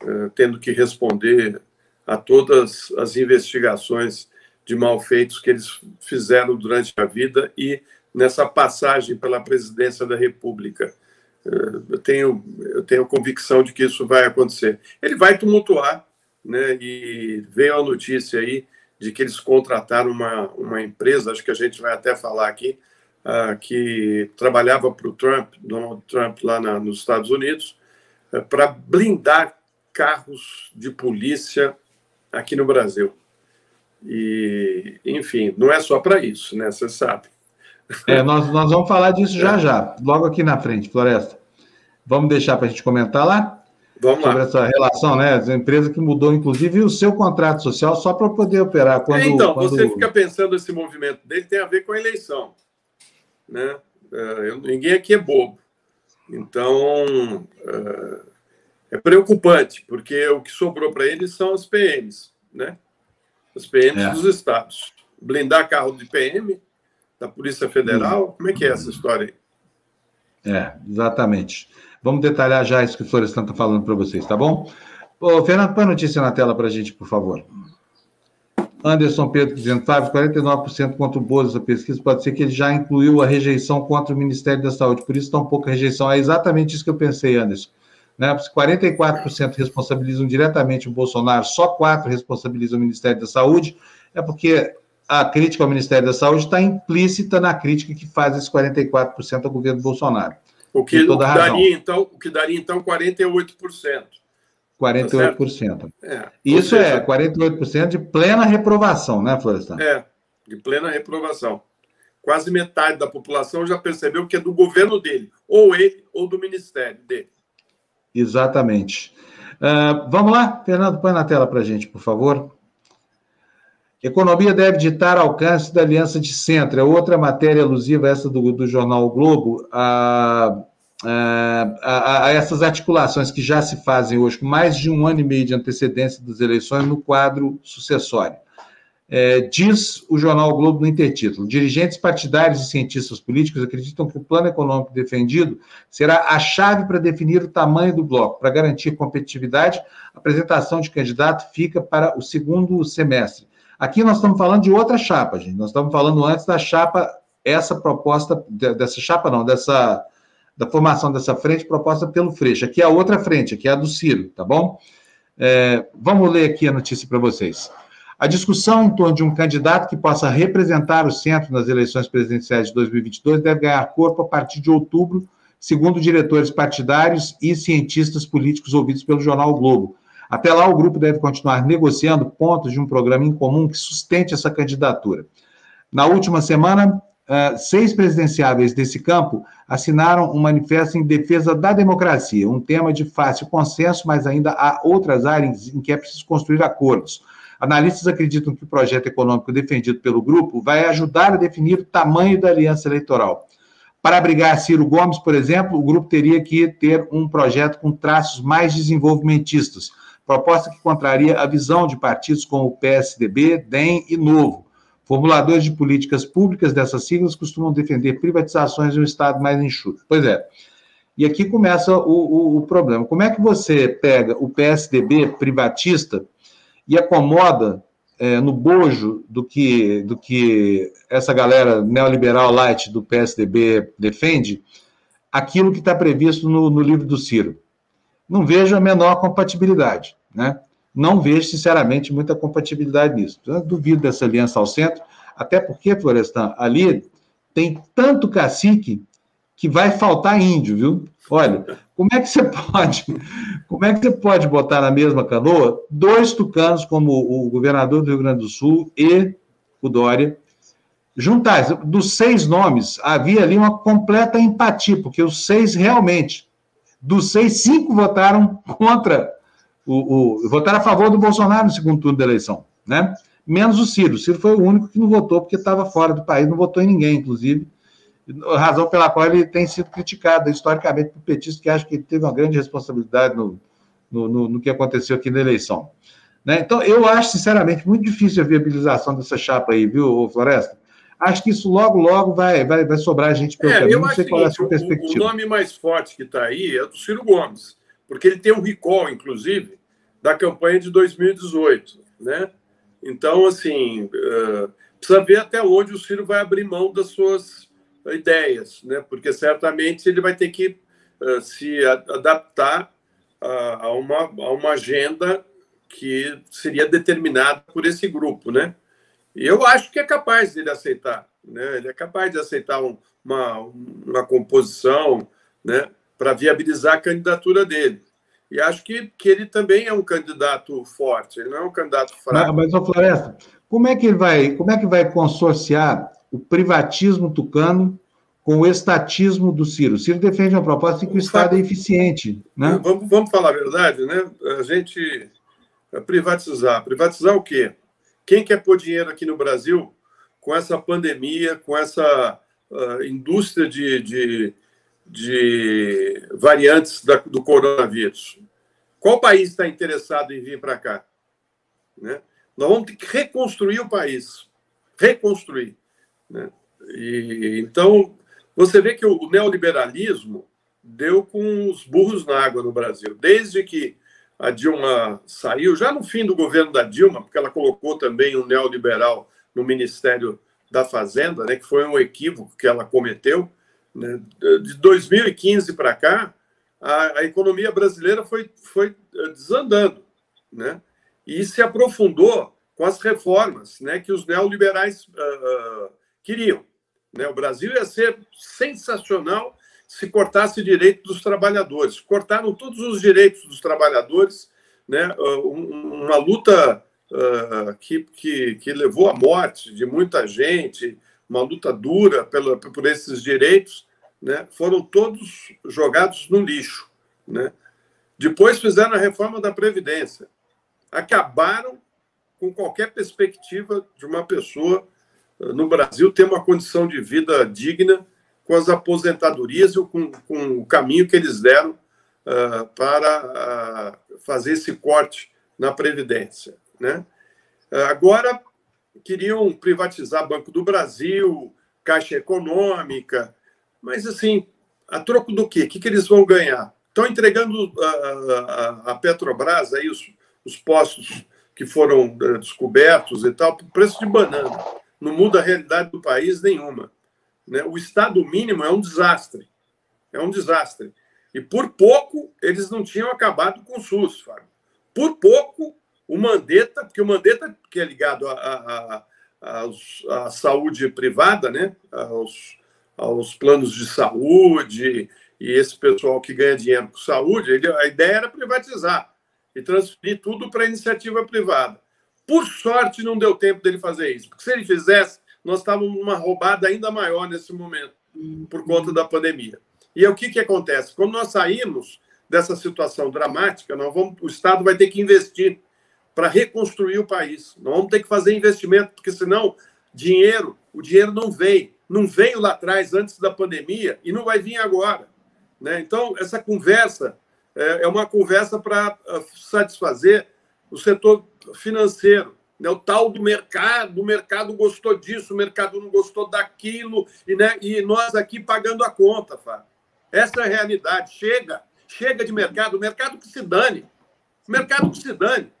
eh, tendo que responder a todas as investigações de malfeitos que eles fizeram durante a vida e nessa passagem pela presidência da República. Eh, eu tenho, eu tenho convicção de que isso vai acontecer. Ele vai tumultuar, né? E veio a notícia aí de que eles contrataram uma, uma empresa, acho que a gente vai até falar aqui, uh, que trabalhava para o Trump, Donald Trump, lá na, nos Estados Unidos, uh, para blindar carros de polícia aqui no Brasil. E, enfim, não é só para isso, né? Você sabe. É, nós, nós vamos falar disso já já, logo aqui na frente, Floresta. Vamos deixar para a gente comentar lá? Vamos sobre lá. essa relação, né? A empresa que mudou, inclusive, o seu contrato social só para poder operar. Quando, é, então, quando... você fica pensando esse movimento dele tem a ver com a eleição. Né? É, ninguém aqui é bobo. Então, é, é preocupante, porque o que sobrou para eles são os PMs, né? Os PMs é. dos estados. Blindar carro de PM, da Polícia Federal, como é que é essa história aí? É, exatamente. Vamos detalhar já isso que o Florestan está falando para vocês, tá bom? Ô, Fernando, põe a notícia na tela para a gente, por favor. Anderson Pedro dizendo, Fábio, 49% contra o Bozo da pesquisa, pode ser que ele já incluiu a rejeição contra o Ministério da Saúde, por isso tão pouca rejeição. É exatamente isso que eu pensei, Anderson. Né? 44% responsabilizam diretamente o Bolsonaro, só 4% responsabilizam o Ministério da Saúde, é porque a crítica ao Ministério da Saúde está implícita na crítica que faz esse 44% ao governo Bolsonaro. O que, daria, então, o que daria, então, 48%. 48%. Tá é, Isso seja, é 48% de plena reprovação, né, Florestan? É, de plena reprovação. Quase metade da população já percebeu que é do governo dele, ou ele, ou do ministério dele. Exatamente. Uh, vamos lá, Fernando, põe na tela para a gente, por favor. Economia deve ditar alcance da aliança de centro. É outra matéria alusiva, essa do, do jornal o Globo, a, a, a, essas articulações que já se fazem hoje, com mais de um ano e meio de antecedência das eleições, no quadro sucessório. É, diz o jornal o Globo no intertítulo: dirigentes partidários e cientistas políticos acreditam que o plano econômico defendido será a chave para definir o tamanho do bloco. Para garantir competitividade, a apresentação de candidato fica para o segundo semestre. Aqui nós estamos falando de outra chapa, gente. Nós estamos falando antes da chapa, essa proposta, dessa chapa não, dessa, da formação dessa frente proposta pelo Freixo. Aqui é a outra frente, aqui é a do Ciro, tá bom? É, vamos ler aqui a notícia para vocês. A discussão em torno de um candidato que possa representar o centro nas eleições presidenciais de 2022 deve ganhar corpo a partir de outubro, segundo diretores partidários e cientistas políticos ouvidos pelo jornal o Globo. Até lá, o grupo deve continuar negociando pontos de um programa em comum que sustente essa candidatura. Na última semana, uh, seis presidenciáveis desse campo assinaram um manifesto em defesa da democracia, um tema de fácil consenso, mas ainda há outras áreas em que é preciso construir acordos. Analistas acreditam que o projeto econômico defendido pelo grupo vai ajudar a definir o tamanho da aliança eleitoral. Para abrigar Ciro Gomes, por exemplo, o grupo teria que ter um projeto com traços mais desenvolvimentistas, proposta que contraria a visão de partidos como o PSDB, DEM e Novo. Formuladores de políticas públicas dessas siglas costumam defender privatizações em um Estado mais enxuto. Pois é. E aqui começa o, o, o problema. Como é que você pega o PSDB privatista e acomoda é, no bojo do que, do que essa galera neoliberal light do PSDB defende, aquilo que está previsto no, no livro do Ciro? Não vejo a menor compatibilidade, né? Não vejo, sinceramente, muita compatibilidade nisso. Eu duvido dessa aliança ao centro, até porque, Florestan, ali tem tanto cacique que vai faltar índio, viu? Olha, como é que você <laughs> pode, como é que você pode botar na mesma canoa dois tucanos como o governador do Rio Grande do Sul e o Dória? Juntar, dos seis nomes, havia ali uma completa empatia, porque os seis realmente, dos seis, cinco votaram contra o, o votaram a favor do Bolsonaro no segundo turno da eleição, né? Menos o Ciro. O Ciro foi o único que não votou porque estava fora do país, não votou em ninguém, inclusive. Razão pela qual ele tem sido criticado historicamente por petistas que acham que ele teve uma grande responsabilidade no, no, no, no que aconteceu aqui na eleição. Né? Então, eu acho, sinceramente, muito difícil a viabilização dessa chapa aí, viu, Floresta? Acho que isso logo, logo vai, vai, vai sobrar gente pelo é, caminho. Eu não sei qual é a sua perspectiva. O, nome mais forte que está aí é do Ciro Gomes porque ele tem um recall, inclusive, da campanha de 2018, né? Então, assim, uh, precisa ver até onde o Ciro vai abrir mão das suas ideias, né? Porque certamente ele vai ter que uh, se adaptar a, a, uma, a uma agenda que seria determinada por esse grupo, né? E eu acho que é capaz dele aceitar, né? Ele é capaz de aceitar um, uma, uma composição, né? para viabilizar a candidatura dele. E acho que, que ele também é um candidato forte, ele não é um candidato fraco. Mas, mas Floresta, como é que ele vai, como é que vai consorciar o privatismo tucano com o estatismo do Ciro? O Ciro defende uma proposta em que o Estado é eficiente. Né? Vamos, vamos falar a verdade, né? A gente privatizar. Privatizar o quê? Quem quer pôr dinheiro aqui no Brasil com essa pandemia, com essa uh, indústria de, de de variantes da, do coronavírus. Qual país está interessado em vir para cá? Né? Nós vamos ter que reconstruir o país. Reconstruir. Né? E, então, você vê que o neoliberalismo deu com os burros na água no Brasil. Desde que a Dilma saiu, já no fim do governo da Dilma, porque ela colocou também um neoliberal no Ministério da Fazenda, né, que foi um equívoco que ela cometeu, né? De 2015 para cá, a, a, economia brasileira foi, foi eh, desandando, né? E se aprofundou com as reformas, né? Que os neoliberais uh, queriam. Né? O Brasil ia ser sensacional se cortasse direito dos trabalhadores. Cortaram todos os direitos dos trabalhadores, né? Uh, uma luta uh, que, que, que levou à morte de muita gente, uma luta dura pela, por esses direitos, né, foram todos jogados no lixo. Né? Depois fizeram a reforma da Previdência. Acabaram com qualquer perspectiva de uma pessoa eh, no Brasil ter uma condição de vida digna com as aposentadorias e com, com o caminho que eles deram uh, para uh, fazer esse corte na Previdência. Né? Uh, agora, queriam privatizar Banco do Brasil, Caixa Econômica, mas assim, a troco do quê? O que, que eles vão ganhar? Estão entregando a, a, a Petrobras aí os, os postos que foram uh, descobertos e tal, por preço de banana. Não muda a realidade do país nenhuma. Né? O Estado mínimo é um desastre. É um desastre. E por pouco eles não tinham acabado com o SUS, Fábio. Por pouco o Mandetta, porque o Mandetta, que é ligado à saúde privada, né? aos, aos planos de saúde e esse pessoal que ganha dinheiro com saúde, ele, a ideia era privatizar e transferir tudo para a iniciativa privada. Por sorte, não deu tempo dele fazer isso, porque se ele fizesse, nós estávamos numa roubada ainda maior nesse momento, por conta da pandemia. E o que, que acontece? Quando nós saímos dessa situação dramática, nós vamos, o Estado vai ter que investir para reconstruir o país. Nós vamos ter que fazer investimento, porque senão dinheiro, o dinheiro não vem. Não veio lá atrás, antes da pandemia, e não vai vir agora. Né? Então, essa conversa é, é uma conversa para ah, satisfazer o setor financeiro. Né? O tal do mercado, o mercado gostou disso, o mercado não gostou daquilo, e, né? e nós aqui pagando a conta, Fábio. Essa é a realidade. Chega, chega de mercado, o mercado que se dane. O mercado que se dane.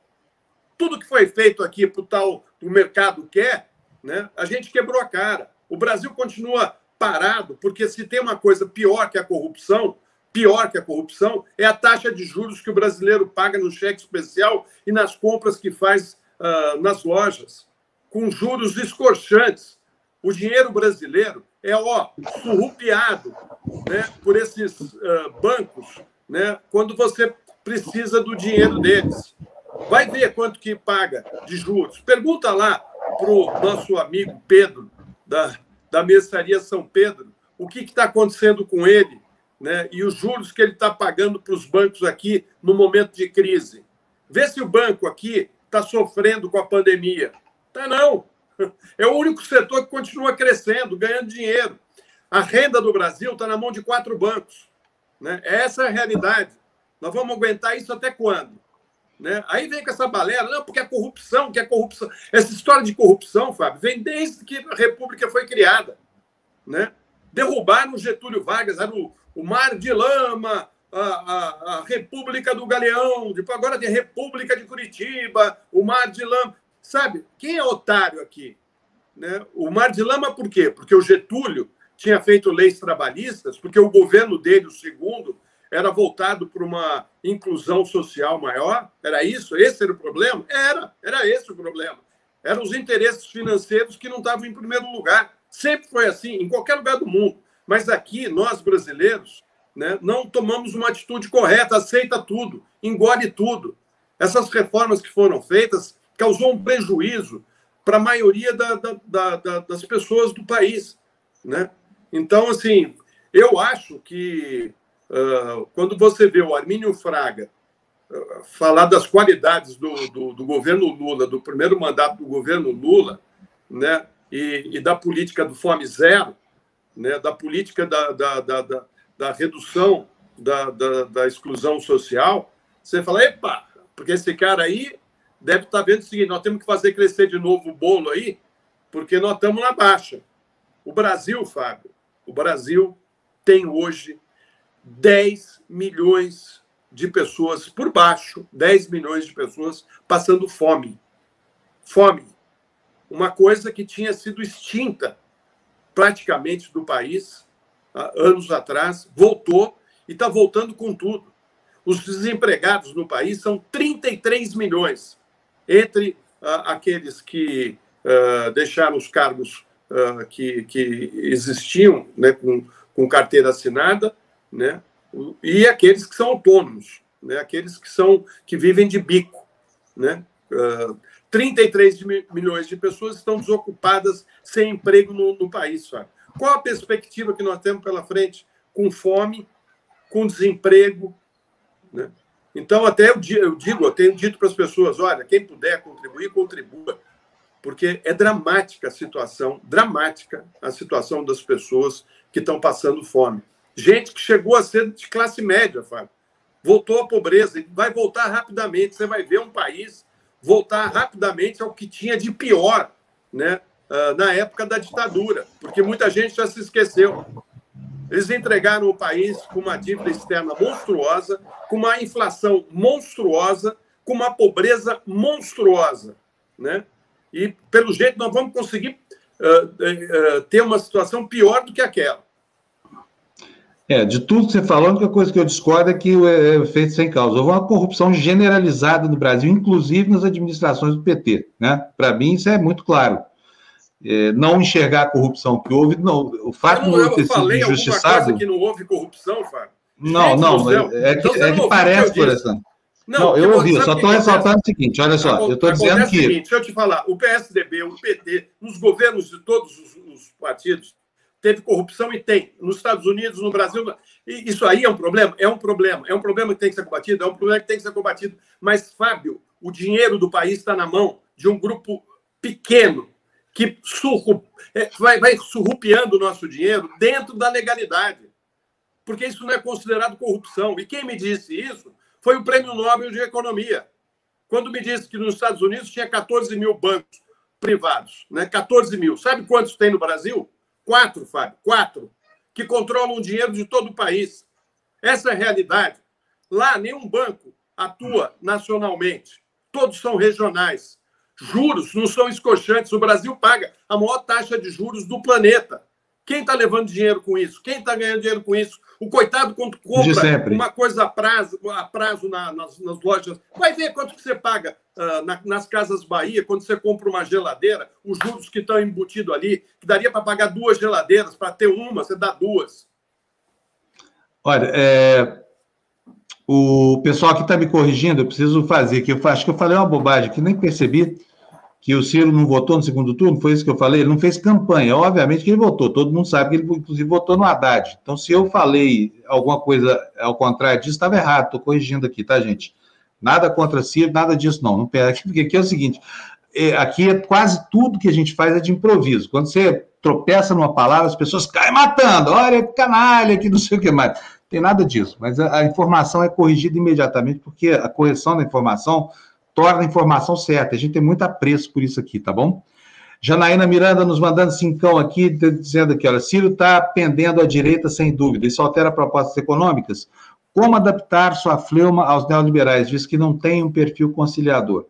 Tudo que foi feito aqui para o tal do mercado quer, né? a gente quebrou a cara. O Brasil continua parado, porque se tem uma coisa pior que a corrupção, pior que a corrupção, é a taxa de juros que o brasileiro paga no cheque especial e nas compras que faz uh, nas lojas, com juros escorchantes. O dinheiro brasileiro é ó, surrupiado né, por esses uh, bancos né, quando você precisa do dinheiro deles. Vai ver quanto que paga de juros. Pergunta lá para o nosso amigo Pedro, da, da Mercearia São Pedro, o que está acontecendo com ele né? e os juros que ele está pagando para os bancos aqui no momento de crise. Vê se o banco aqui está sofrendo com a pandemia. Tá não. <laughs> É o único setor que continua crescendo, ganhando dinheiro. A renda do Brasil está na mão de quatro bancos. Né? Essa é a realidade. Nós vamos aguentar isso até quando? Né? Aí vem com essa balela, não, porque é corrupção, que é corrupção. Essa história de corrupção, Fábio, vem desde que a República foi criada. Né? Derrubaram Getúlio Vargas, era o, o mar de lama, a, a, a, República do Galeão, depois agora tem República de Curitiba, o Mar de Lama. Sabe, quem é otário aqui? Né? O Mar de Lama por quê? Porque o Getúlio tinha feito leis trabalhistas, porque o governo dele, o segundo, era voltado para uma inclusão social maior? Era isso? Esse era o problema? Era, era esse o problema. Eram os interesses financeiros que não estavam em primeiro lugar. Sempre foi assim, em qualquer lugar do mundo. Mas aqui, nós brasileiros, né, não tomamos uma atitude correta, aceita tudo, engole tudo. Essas reformas que foram feitas causou um prejuízo para a maioria da, da, da, das pessoas do país. Né? Então, assim, eu acho que uh, quando você vê o Armínio Fraga uh, falar das qualidades do, do, do, governo Lula, do primeiro mandato do governo Lula, né, e, e da política do fome zero, né, da política da, da, da, da, redução da, da, da, exclusão social, você fala, epa, porque esse cara aí deve estar tá vendo o seguinte, nós temos que fazer crescer de novo o bolo aí, porque nós estamos na baixa. O Brasil, Fábio, o Brasil tem hoje 10 milhões de pessoas por baixo, 10 milhões de pessoas passando fome. Fome. Uma coisa que tinha sido extinta praticamente do país, anos atrás, voltou e está voltando com tudo. Os desempregados no país são 33 milhões, entre uh, aqueles que uh, deixaram os cargos uh, que, que existiam né, com, com carteira assinada, né, e aqueles que são autônomos, né, aqueles que são que vivem de bico, né, 33 milhões de pessoas estão desocupadas sem emprego no, no país. Sabe? Qual a perspectiva que nós temos pela frente? Com fome, com desemprego. Né? Então, até eu, digo, eu tenho dito para as pessoas: olha, quem puder contribuir, contribua. Porque é dramática a situação, dramática a situação das pessoas que estão passando fome. Gente que chegou a ser de classe média, Fábio. Voltou à pobreza e vai voltar rapidamente. Você vai ver um país voltar rapidamente ao que tinha de pior né, ah, na época da ditadura, porque muita gente já se esqueceu. Eles entregaram o país com uma dívida externa monstruosa, com uma inflação monstruosa, com uma pobreza monstruosa. Né? E, pelo jeito, nós vamos conseguir uh, uh, ter uma situação pior do que aquela. É, de tudo que você falou, a única coisa que eu discordo é que é, é feito sem causa. Houve uma corrupção generalizada no Brasil, inclusive nas administrações do PT. Né? Para mim, isso é muito claro. É, não enxergar a corrupção que houve, não, o fato Eu de não, não ter sido injustiçado. coisa que não houve corrupção, Fábio? Não, não, é que, Então é não que parece, por exemplo. Não, Não, eu ouvi, eu só que estou ressaltando o seguinte: olha só, eu estou dizendo que. seguinte, deixa eu te falar, o PSDB, o PT, nos governos de todos os, os partidos, teve corrupção e tem. Nos Estados Unidos, no Brasil. Isso aí é um problema? É um problema. É um problema que tem que ser combatido? É um problema que tem que ser combatido. Mas, Fábio, o dinheiro do país está na mão de um grupo pequeno que surru, é, vai, vai surrupiando o nosso dinheiro dentro da legalidade. Porque isso não é considerado corrupção. E quem me disse isso foi o Prêmio Nobel de Economia. Quando me disse que nos Estados Unidos tinha 14 mil bancos privados, né? 14 mil. Sabe quantos tem no Brasil? Quatro, Fábio, quatro, que controlam o dinheiro de todo o país. Essa é a realidade. Lá, nenhum banco atua nacionalmente. Todos são regionais. Juros não são escochantes. O Brasil paga a maior taxa de juros do planeta. Quem está levando dinheiro com isso? Quem está ganhando dinheiro com isso? O coitado, quando compra uma coisa a prazo, a prazo na- nas, nas lojas, vai ver quanto que você paga ah, na- nas Casas Bahia, quando você compra uma geladeira, os juros que estão embutidos ali, que daria para pagar duas geladeiras, para ter uma, você dá duas. Olha, é, o pessoal aqui está me corrigindo, eu preciso fazer aqui. Eu acho que eu falei uma bobagem que nem percebi que o Ciro não votou no segundo turno, foi isso que eu falei? Ele não fez campanha, obviamente que ele votou, todo mundo sabe que ele, inclusive, votou no Haddad. Então, se eu falei alguma coisa ao contrário disso, estava errado, estou corrigindo aqui, tá, gente? Nada contra Ciro, nada disso, não. Não pega aqui, <laughs> porque aqui é o seguinte: é, aqui é quase tudo que a gente faz é de improviso. Quando você tropeça numa palavra, as pessoas caem matando, olha, que canalha, que não sei o que mais. Tem nada disso, mas a, a informação é corrigida imediatamente, porque a correção da informação torna a informação certa. A gente tem muito apreço por isso aqui, tá bom? Janaína Miranda nos mandando cincão aqui, dizendo aqui, olha, Ciro está pendendo à direita sem dúvida, isso altera propostas econômicas? Como adaptar sua fleuma aos neoliberais, visto que não tem um perfil conciliador?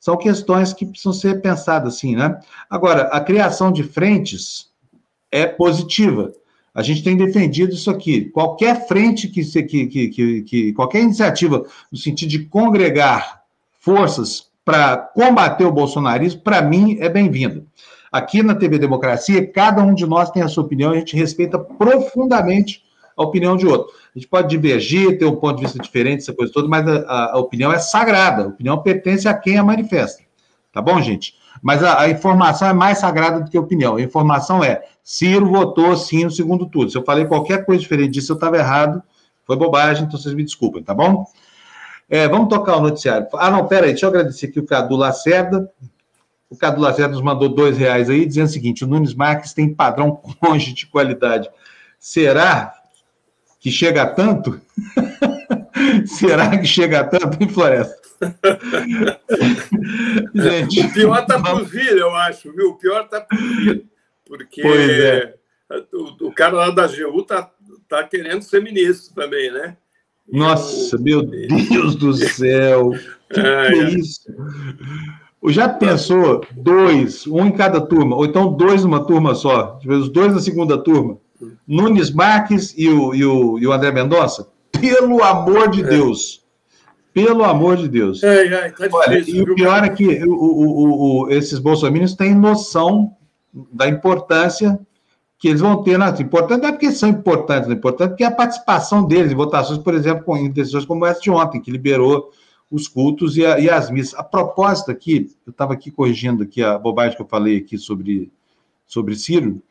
São questões que precisam ser pensadas assim, né? Agora, a criação de frentes é positiva. A gente tem defendido isso aqui. Qualquer frente que, que, que, que, que qualquer iniciativa no sentido de congregar forças para combater o bolsonarismo, para mim, é bem-vinda. Aqui na TV Democracia, cada um de nós tem a sua opinião, a gente respeita profundamente a opinião de outro. A gente pode divergir, ter um ponto de vista diferente, essa coisa toda, mas a- a opinião é sagrada, a opinião pertence a quem a manifesta. Tá bom, gente? Mas a, a informação é mais sagrada do que a opinião. A informação é: Ciro votou sim no segundo turno. Se eu falei qualquer coisa diferente disso, eu estava errado, foi bobagem, então vocês me desculpem, tá bom? É, vamos tocar o noticiário. Ah, não, peraí, deixa eu agradecer aqui o Cadu Lacerda. O Cadu Lacerda nos mandou dois reais aí, dizendo o seguinte: o Nunes Marques tem padrão <laughs> conge de qualidade. Será que chega a tanto? <laughs> <laughs> Será que chega tanto, hein, Floresta? <laughs> Gente, O pior está por vir, eu acho, viu? O pior está por vir. Porque é. o, o cara lá da AGU está tá querendo ser ministro também, né? Nossa, meu Deus do céu. Que É, que é isso? Já pensou dois, um em cada turma, ou então dois numa turma só, os dois na segunda turma? Nunes Marques e o, e o, e o André Mendonça? Pelo amor de Deus. Pelo amor de Deus. Ai, ai, tá Olha, difícil. e o pior é que o, o, o, esses bolsominions têm noção da importância que eles vão ter. Não, importante não é porque são importantes, é importante porque a participação deles em votações, por exemplo, com, em decisões como essa de ontem, que liberou os cultos e, a- e as missas. A proposta aqui, eu estava aqui corrigindo aqui a bobagem que eu falei aqui sobre, sobre Ciro,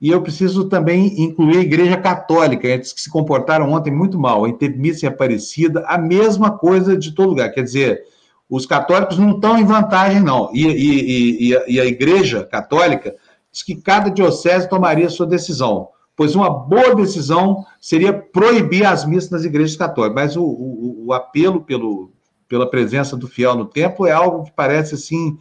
e eu preciso também incluir a Igreja Católica, eles que se comportaram ontem muito mal, em ter missa em Aparecida, a mesma coisa de todo lugar. Quer dizer, os católicos não estão em vantagem, não. E, e- e- e a, Igreja Católica diz que cada diocese tomaria sua decisão, pois uma boa decisão seria proibir as missas nas igrejas católicas. Mas o, o- o apelo pelo, pela presença do fiel no templo é algo que parece assim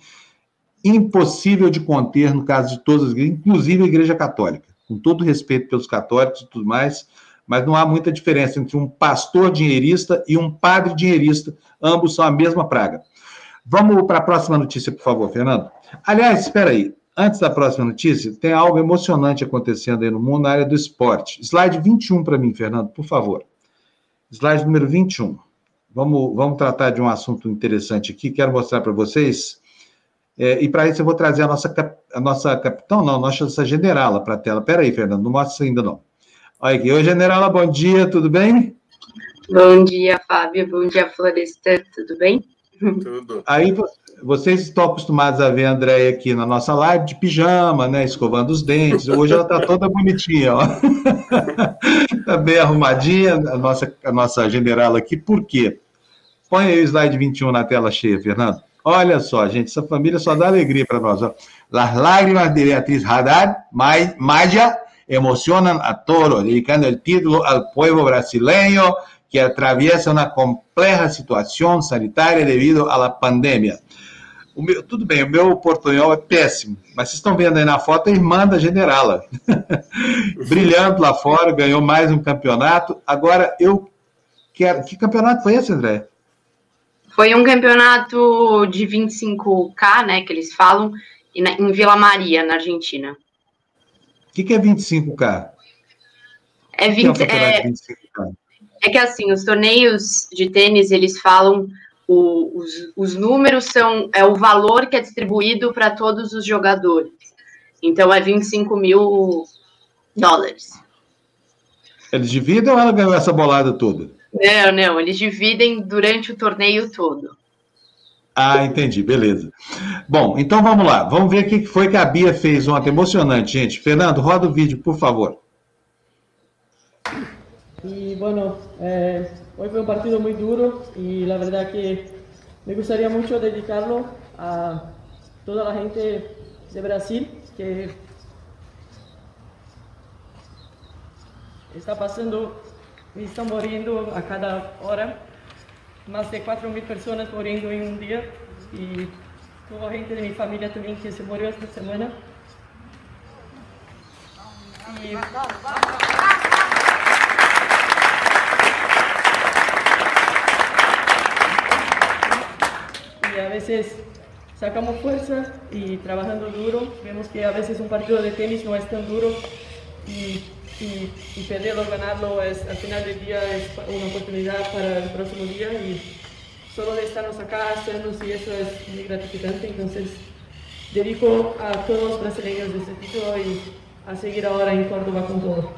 impossível de conter no caso de todas as igrejas, inclusive a Igreja Católica. Com todo respeito pelos católicos e tudo mais, mas não há muita diferença entre um pastor dinheirista e um padre dinheirista, ambos são a mesma praga. Vamos para a próxima notícia, por favor, Fernando. Aliás, espera aí. Antes da próxima notícia, tem algo emocionante acontecendo aí no mundo na área do esporte. Slide 21 para mim, Fernando, por favor. Slide número 21. Vamos, vamos tratar de um assunto interessante aqui. Quero mostrar para vocês É, e para isso eu vou trazer a nossa, a nossa capitão, não, a nossa generala para a tela. Espera aí, Fernando, não mostra ainda não. Olha aqui, oi generala, bom dia, tudo bem? Bom dia, Fábio, bom dia, Floresta, tudo bem? Tudo. Aí vocês estão acostumados a ver a Andréia aqui na nossa live de pijama, né? Escovando os dentes. Hoje ela está toda bonitinha, ó. Está <laughs> bem arrumadinha, a nossa, a nossa general aqui. Por quê? Põe aí o slide 21 na tela cheia, Fernando. Olha só, gente, essa família só dá alegria para nós. Las lágrimas de Beatriz Haddad, Maya, emocionan a todos, dedicando el título al pueblo brasileño que atraviesa una compleja situación sanitaria debido a la pandemia. Meu, tudo bem, o meu portunhol é péssimo, mas vocês estão vendo aí na foto a irmã da generala. <laughs> Brilhando lá fora, ganhou mais um campeonato. Agora eu quero. Que campeonato foi esse, André? Foi um campeonato de 25K, né, que eles falam, em Vila Maria, na Argentina. O que, que, é 25K? É, 20, que é, 25K? é que assim, os torneios de tênis, eles falam o, os, os números são é o valor que é distribuído para todos os jogadores. Então é 25 mil dólares. Eles dividem ou ela ganhou essa bolada toda? Não, não, eles dividem durante o torneio todo. Ah, entendi, beleza. Bom, então vamos lá. Vamos ver o que foi que a Bia fez ontem. Emocionante, gente. Fernando, roda o vídeo, por favor. E, bueno, eh, hoy fue un partido muy duro y la verdad que me gustaría mucho dedicarlo a toda la gente de Brasil que está pasando están muriendo a cada hora. Más de 4.000 personas muriendo en un día y la gente de mi familia también que se murió esta semana. Y... a veces sacamos fuerza y trabajando duro. Vemos que a veces un partido de tenis no es tan duro y, y perderlo ganarlo es, al final del día es una oportunidad para el próximo día y solo de estarnos acá, hacernos y eso es muy gratificante. Entonces, dedico a todos los brasileños de este título y a seguir ahora en Córdoba con todo.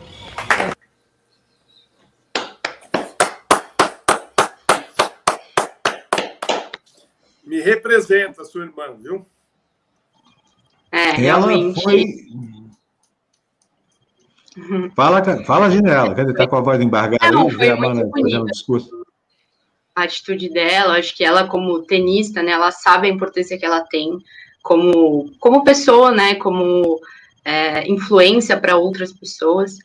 Me representa, sua irmã, viu? É, realmente. Ela foi. Fala, fala general. Cadê? Tá com a voz embargada Não, aí? Foi muito fazendo discurso. A atitude dela, acho que ela, como tenista, né, ela sabe a importância que ela tem como, como pessoa, né, como é, influência para outras pessoas.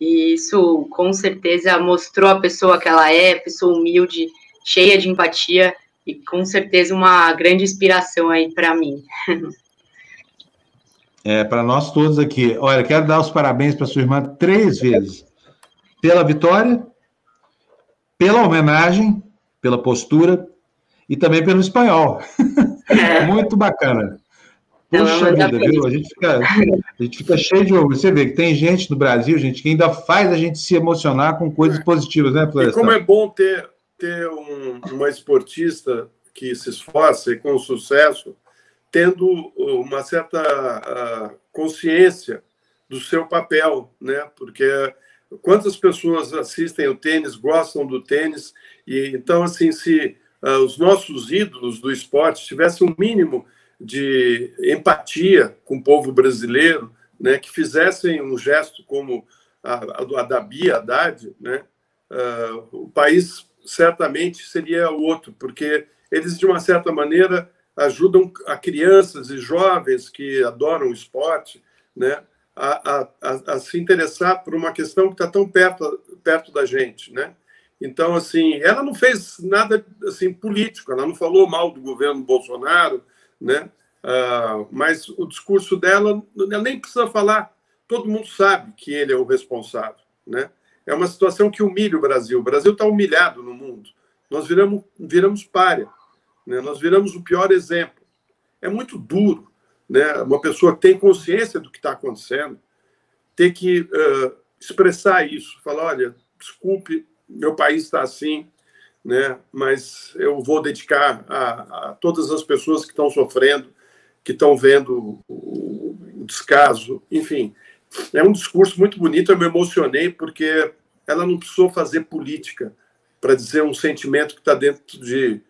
E isso, com certeza, mostrou a pessoa que ela é, pessoa humilde, cheia de empatia e com certeza uma grande inspiração aí para mim. <laughs> É, para nós todos aqui. Olha, quero dar os parabéns para sua irmã três vezes. Pela vitória, pela homenagem, pela postura e também pelo espanhol. É. <laughs> Muito bacana. Puxa vida, viu? A gente, fica, a gente fica cheio de orgulho. Você vê que tem gente no Brasil, gente, que ainda faz a gente se emocionar com coisas positivas, né, Floresta? E como é bom ter ter um, uma esportista que se esforça e com sucesso, tendo uma certa consciência do seu papel, né? Porque quantas pessoas assistem o tênis, gostam do tênis e então assim se uh, os nossos ídolos do esporte tivessem um mínimo de empatia com o povo brasileiro, né? Que fizessem um gesto como a, a, a da Bia Haddad, né? Uh, o país certamente seria outro, porque eles, de uma certa maneira, ajudam a crianças e jovens que adoram o esporte né, a, a, a se interessar por uma questão que está tão perto, perto da gente. Né? Então, assim, ela não fez nada assim político, ela não falou mal do governo Bolsonaro, né? Uh, mas o discurso dela, ela nem precisa falar, todo mundo sabe que ele é o responsável, né? é uma situação que humilha o Brasil. O Brasil está humilhado no mundo. Nós viramos, viramos párea. Né? Nós viramos o pior exemplo. É muito duro né? uma pessoa que tem consciência do que está acontecendo ter que uh, expressar isso. Falar, olha, desculpe, meu país está assim, né? mas eu vou dedicar a, a todas as pessoas que estão sofrendo, que estão vendo o, o descaso, enfim. É um discurso muito bonito, eu me emocionei porque ela não precisou fazer política para dizer um sentimento que está dentro de,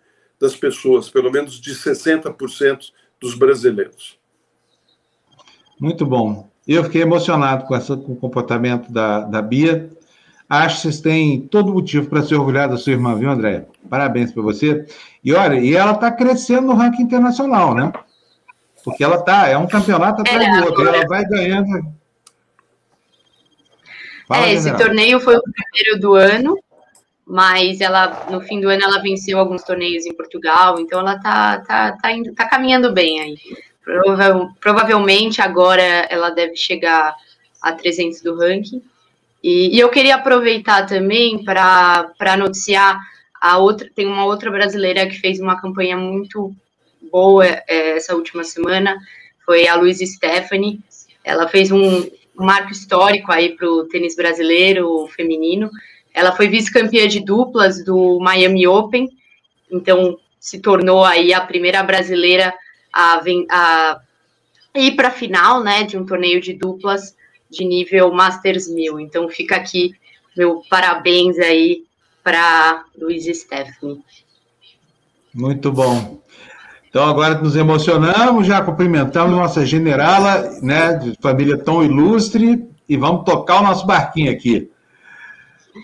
das pessoas, pelo menos de 60% dos brasileiros. Muito bom. Eu fiquei emocionado com, essa, com o comportamento da, da Bia. Acho que vocês têm todo motivo para se orgulhar da sua irmã, viu, André? Parabéns para você. E olha, e ela está crescendo no ranking internacional, né? Porque ela tá, é um campeonato atrás é, do outro, ela vai ganhando. Fala, é, esse general. torneio foi o primeiro do ano, mas ela no fim do ano ela venceu alguns torneios em Portugal, então ela tá tá tá, indo, tá caminhando bem aí. Prova provavelmente agora ela deve chegar a 300 do ranking. E, e eu queria aproveitar também para noticiar a outra tem uma outra brasileira que fez uma campanha muito boa é, essa última semana, foi a Luiz Stephanie. Ela fez um, um marco histórico aí para o tênis brasileiro feminino. Ela foi vice-campeã de duplas do Miami Open, então se tornou aí a primeira brasileira a, a ir para a final, né, de um torneio de duplas de nível Masters 1000. Então fica aqui meu parabéns aí para Luiz Stephanie. Muito bom. Então agora nos emocionamos, já cumprimentamos nossa generala, né, de família tão ilustre, e vamos tocar o nosso barquinho aqui.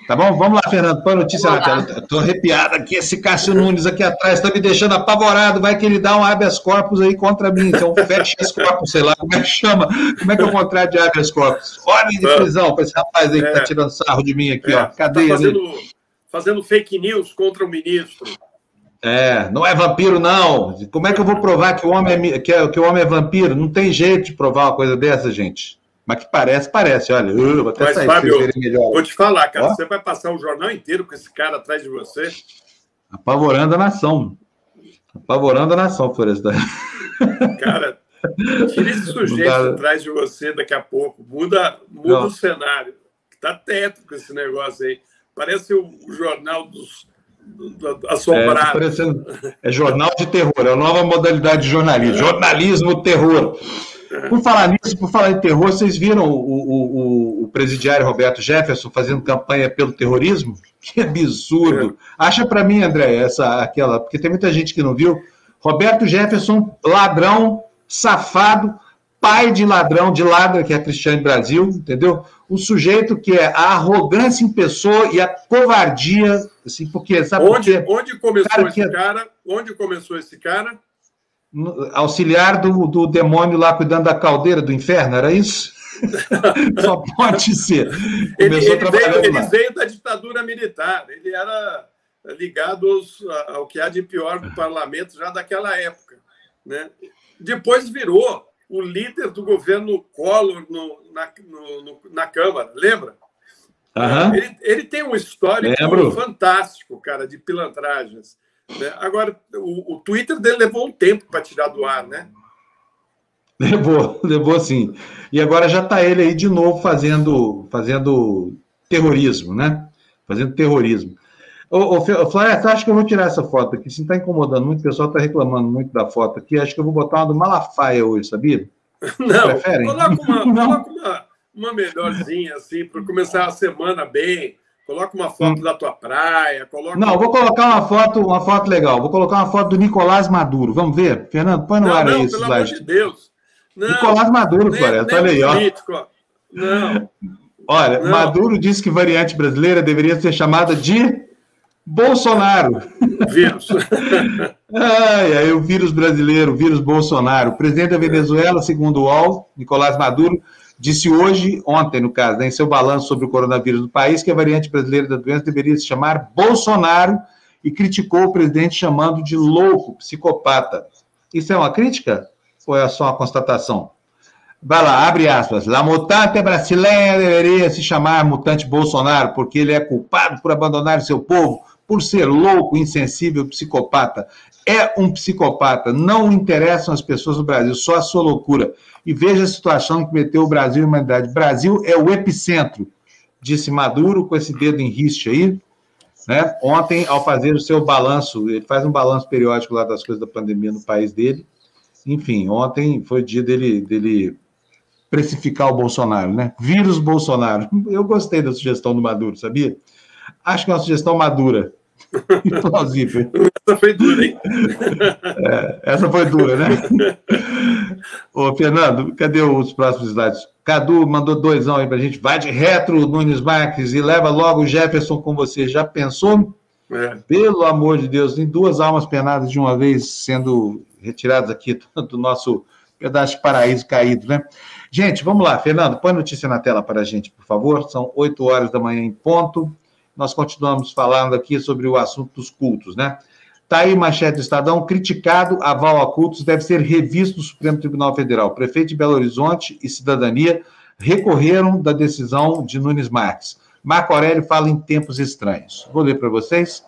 Tá bom? Vamos lá, Fernando, põe a notícia na tela. Estou arrepiado aqui, esse Cássio Nunes aqui atrás está me deixando apavorado. Vai que ele dá um habeas corpus aí contra mim. Então, fecha as corpus, sei lá, como é que chama? Como é que é o contrário de habeas corpus? Ordem de prisão para esse rapaz aí que está é. tirando sarro de mim aqui, é. ó. Cadê tá fazendo, ele? Fazendo fake news contra o ministro. É, não é vampiro, não. Como é que eu vou provar que o homem é, que, é, que o homem é vampiro? Não tem jeito de provar uma coisa dessa, gente. Mas que parece, parece. Olha, eu vou até Mas, sair Fábio, melhor. Vou te falar, cara, Ó. você vai passar o jornal inteiro com esse cara atrás de você. Apavorando a nação. Apavorando a nação, Florestan. Cara, tira esse <laughs> sujeito atrás de você daqui a pouco. Muda, muda o cenário. Tá tétrico esse negócio aí. Parece o, o jornal dos assombrado. É, é, jornal de terror, é a nova modalidade de jornalismo. Jornalismo terror. Por falar nisso, por falar em terror, vocês viram o, o, o, presidiário Roberto Jefferson fazendo campanha pelo terrorismo? <laughs> Que absurdo! Acha para mim, André, essa aquela, porque tem muita gente que não viu. Roberto Jefferson, ladrão, safado, pai de ladrão, de ladra, que é a Cristiane Brasil, entendeu? O sujeito que é a arrogância em pessoa e a covardia, assim, porque sabe onde, por onde começou cara esse que... cara? Onde começou esse cara? Auxiliar do, do demônio lá cuidando da caldeira do inferno, era isso? <laughs> Só pode ser. Ele, ele, veio, ele, veio, da ditadura militar, ele era ligado aos, ao que há de pior do parlamento já daquela época. Né? Depois virou o líder do governo Collor no, na, no, na Câmara, lembra? Uhum. Ele, ele, tem um histórico Lembro. fantástico, cara, de pilantragens. Né? Agora, o, o Twitter dele levou um tempo para tirar do ar, né? Levou, <laughs> levou sim. E agora já está ele aí de novo fazendo, fazendo terrorismo, né? Fazendo terrorismo. Ô, ô Floresta, acho que eu vou tirar essa foto aqui. Se está incomodando muito, o pessoal está reclamando muito da foto aqui. Acho que eu vou botar uma do Malafaia hoje, sabia? <laughs> Não, Preferem? coloca uma, <laughs> uma, uma melhorzinha, assim, para começar a semana bem. Coloca uma foto hum. da tua praia. Coloca... Não, vou colocar uma foto, uma foto legal. Vou colocar uma foto do Nicolás Maduro. Vamos ver? Fernando, põe no não, ar não, aí pelo amor de Deus. Não, Nicolás Maduro, Floresta, olha aí, ó. Político, Não. Olha, não. Maduro disse que variante brasileira deveria ser chamada de Bolsonaro. Vírus. <laughs> ai, ai, o vírus brasileiro, o vírus Bolsonaro. O presidente da Venezuela, segundo o UOL, Nicolás Maduro, disse hoje, ontem, no caso, né, em seu balanço sobre o coronavírus do país, que a variante brasileira da doença deveria se chamar Bolsonaro e criticou o presidente chamando de louco, psicopata. Isso é uma crítica ou é só uma constatação? Vai lá, abre aspas. La mutante brasileira deveria se chamar mutante Bolsonaro, porque ele é culpado por abandonar seu povo, por ser louco, insensível, psicopata. É um psicopata. Não interessam as pessoas do Brasil, só a sua loucura e veja a situação que meteu o Brasil e a humanidade. Brasil é o epicentro, disse Maduro com esse dedo em riste aí. Né? Ontem, ao fazer o seu balanço, ele faz um balanço periódico lá das coisas da pandemia no país dele, enfim, ontem foi dia dele, dele precificar o Bolsonaro, né? Vírus Bolsonaro. Eu gostei da sugestão do Maduro, sabia? Acho que é uma sugestão madura. Plausível. Essa foi dura, hein? É, essa foi dura, né? Ô, Fernando, cadê os próximos slides? Cadu mandou doisão aí pra gente. Vai de retro, Nunes Marques, e leva logo o Jefferson com você. Já pensou? É. Pelo amor de Deus, tem duas almas penadas de uma vez sendo retiradas aqui do nosso pedaço de paraíso caído, né? Gente, vamos lá. Fernando, põe notícia na tela para a gente, por favor. São 8 horas da manhã em ponto. Nós continuamos falando aqui sobre o assunto dos cultos, né? Está aí manchete do Estadão, criticado, aval a cultos deve ser revisto no Supremo Tribunal Federal. Prefeito de Belo Horizonte e Cidadania recorreram da decisão de Nunes Marques. Marco Aurélio fala em tempos estranhos. Vou ler para vocês.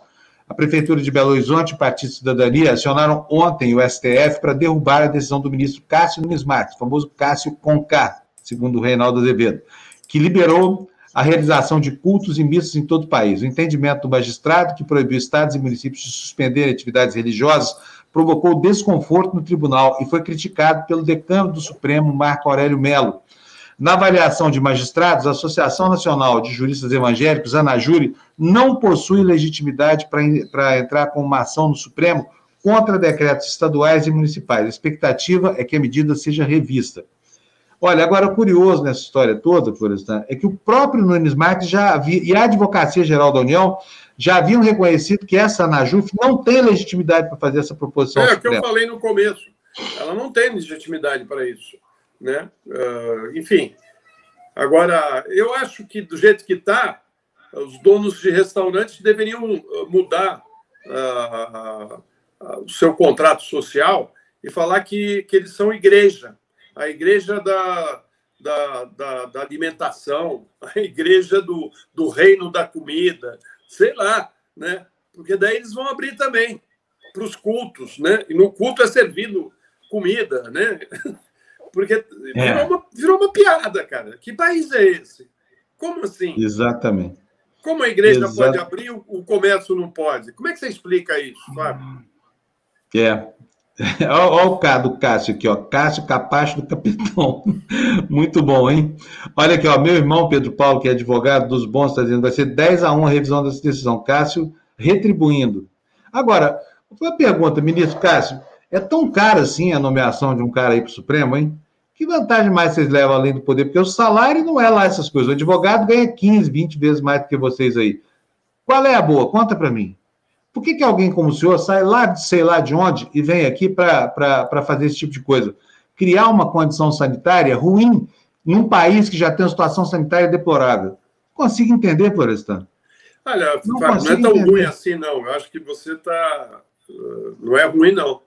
A Prefeitura de Belo Horizonte e o Partido Cidadania acionaram ontem o STF para derrubar a decisão do ministro Cássio Nunes Marques, famoso Cássio Conká, segundo o Reinaldo Azevedo, que liberou a realização de cultos e missas em todo o país. O entendimento do magistrado, que proibiu estados e municípios de suspenderem atividades religiosas, provocou desconforto no tribunal e foi criticado pelo decano do Supremo, Marco Aurélio Melo, na avaliação de magistrados, a Associação Nacional de Juristas Evangélicos, ANAJURI, não possui legitimidade para entrar com uma ação no Supremo contra decretos estaduais e municipais. A expectativa é que a medida seja revista. Olha, agora, curioso nessa história toda, Florestan, é que o próprio Nunes Marques já havia, e a Advocacia Geral da União já haviam reconhecido que essa ANAJUF não tem legitimidade para fazer essa proposição. É o que eu falei no começo. Ela não tem legitimidade para isso né? Uh, enfim, agora eu acho que do jeito que está, os donos de restaurantes deveriam ah, mudar uh, uh, o seu contrato social e falar que, que eles são igreja, a igreja da, da, da, da alimentação, a igreja do, do reino da comida, sei lá, né? Porque daí eles vão abrir também para os cultos, né? E no culto é servido comida, né? <laughs> Porque é. virou, uma, virou uma piada, cara. Que país é esse? Como assim? Exatamente. Como a igreja Exato. pode abrir, o comércio não pode? Como é que você explica isso, Fábio? É. <laughs> Olha o K do Cássio aqui, ó. Cássio Capacho do Capitão. <laughs> Muito bom, hein? Olha aqui, ó. Meu irmão Pedro Paulo, que é advogado dos bons, está dizendo vai ser 10 a 1 a revisão dessa decisão. Cássio retribuindo. Agora, uma pergunta, ministro Cássio. É tão caro assim a nomeação de um cara aí para o Supremo, hein? Que vantagem mais vocês levam além do poder? Porque o salário não é lá essas coisas. O advogado ganha 15, 20 vezes mais do que vocês aí. Qual é a boa? Conta para mim. Por que, que alguém como o senhor sai lá de sei lá de onde e vem aqui para fazer esse tipo de coisa? Criar uma condição sanitária ruim num país que já tem uma situação sanitária deplorável. Consigo entender, Florestan? Olha, não, não é tão entender. ruim assim, não. Eu acho que você está. Uh, não é ruim, não.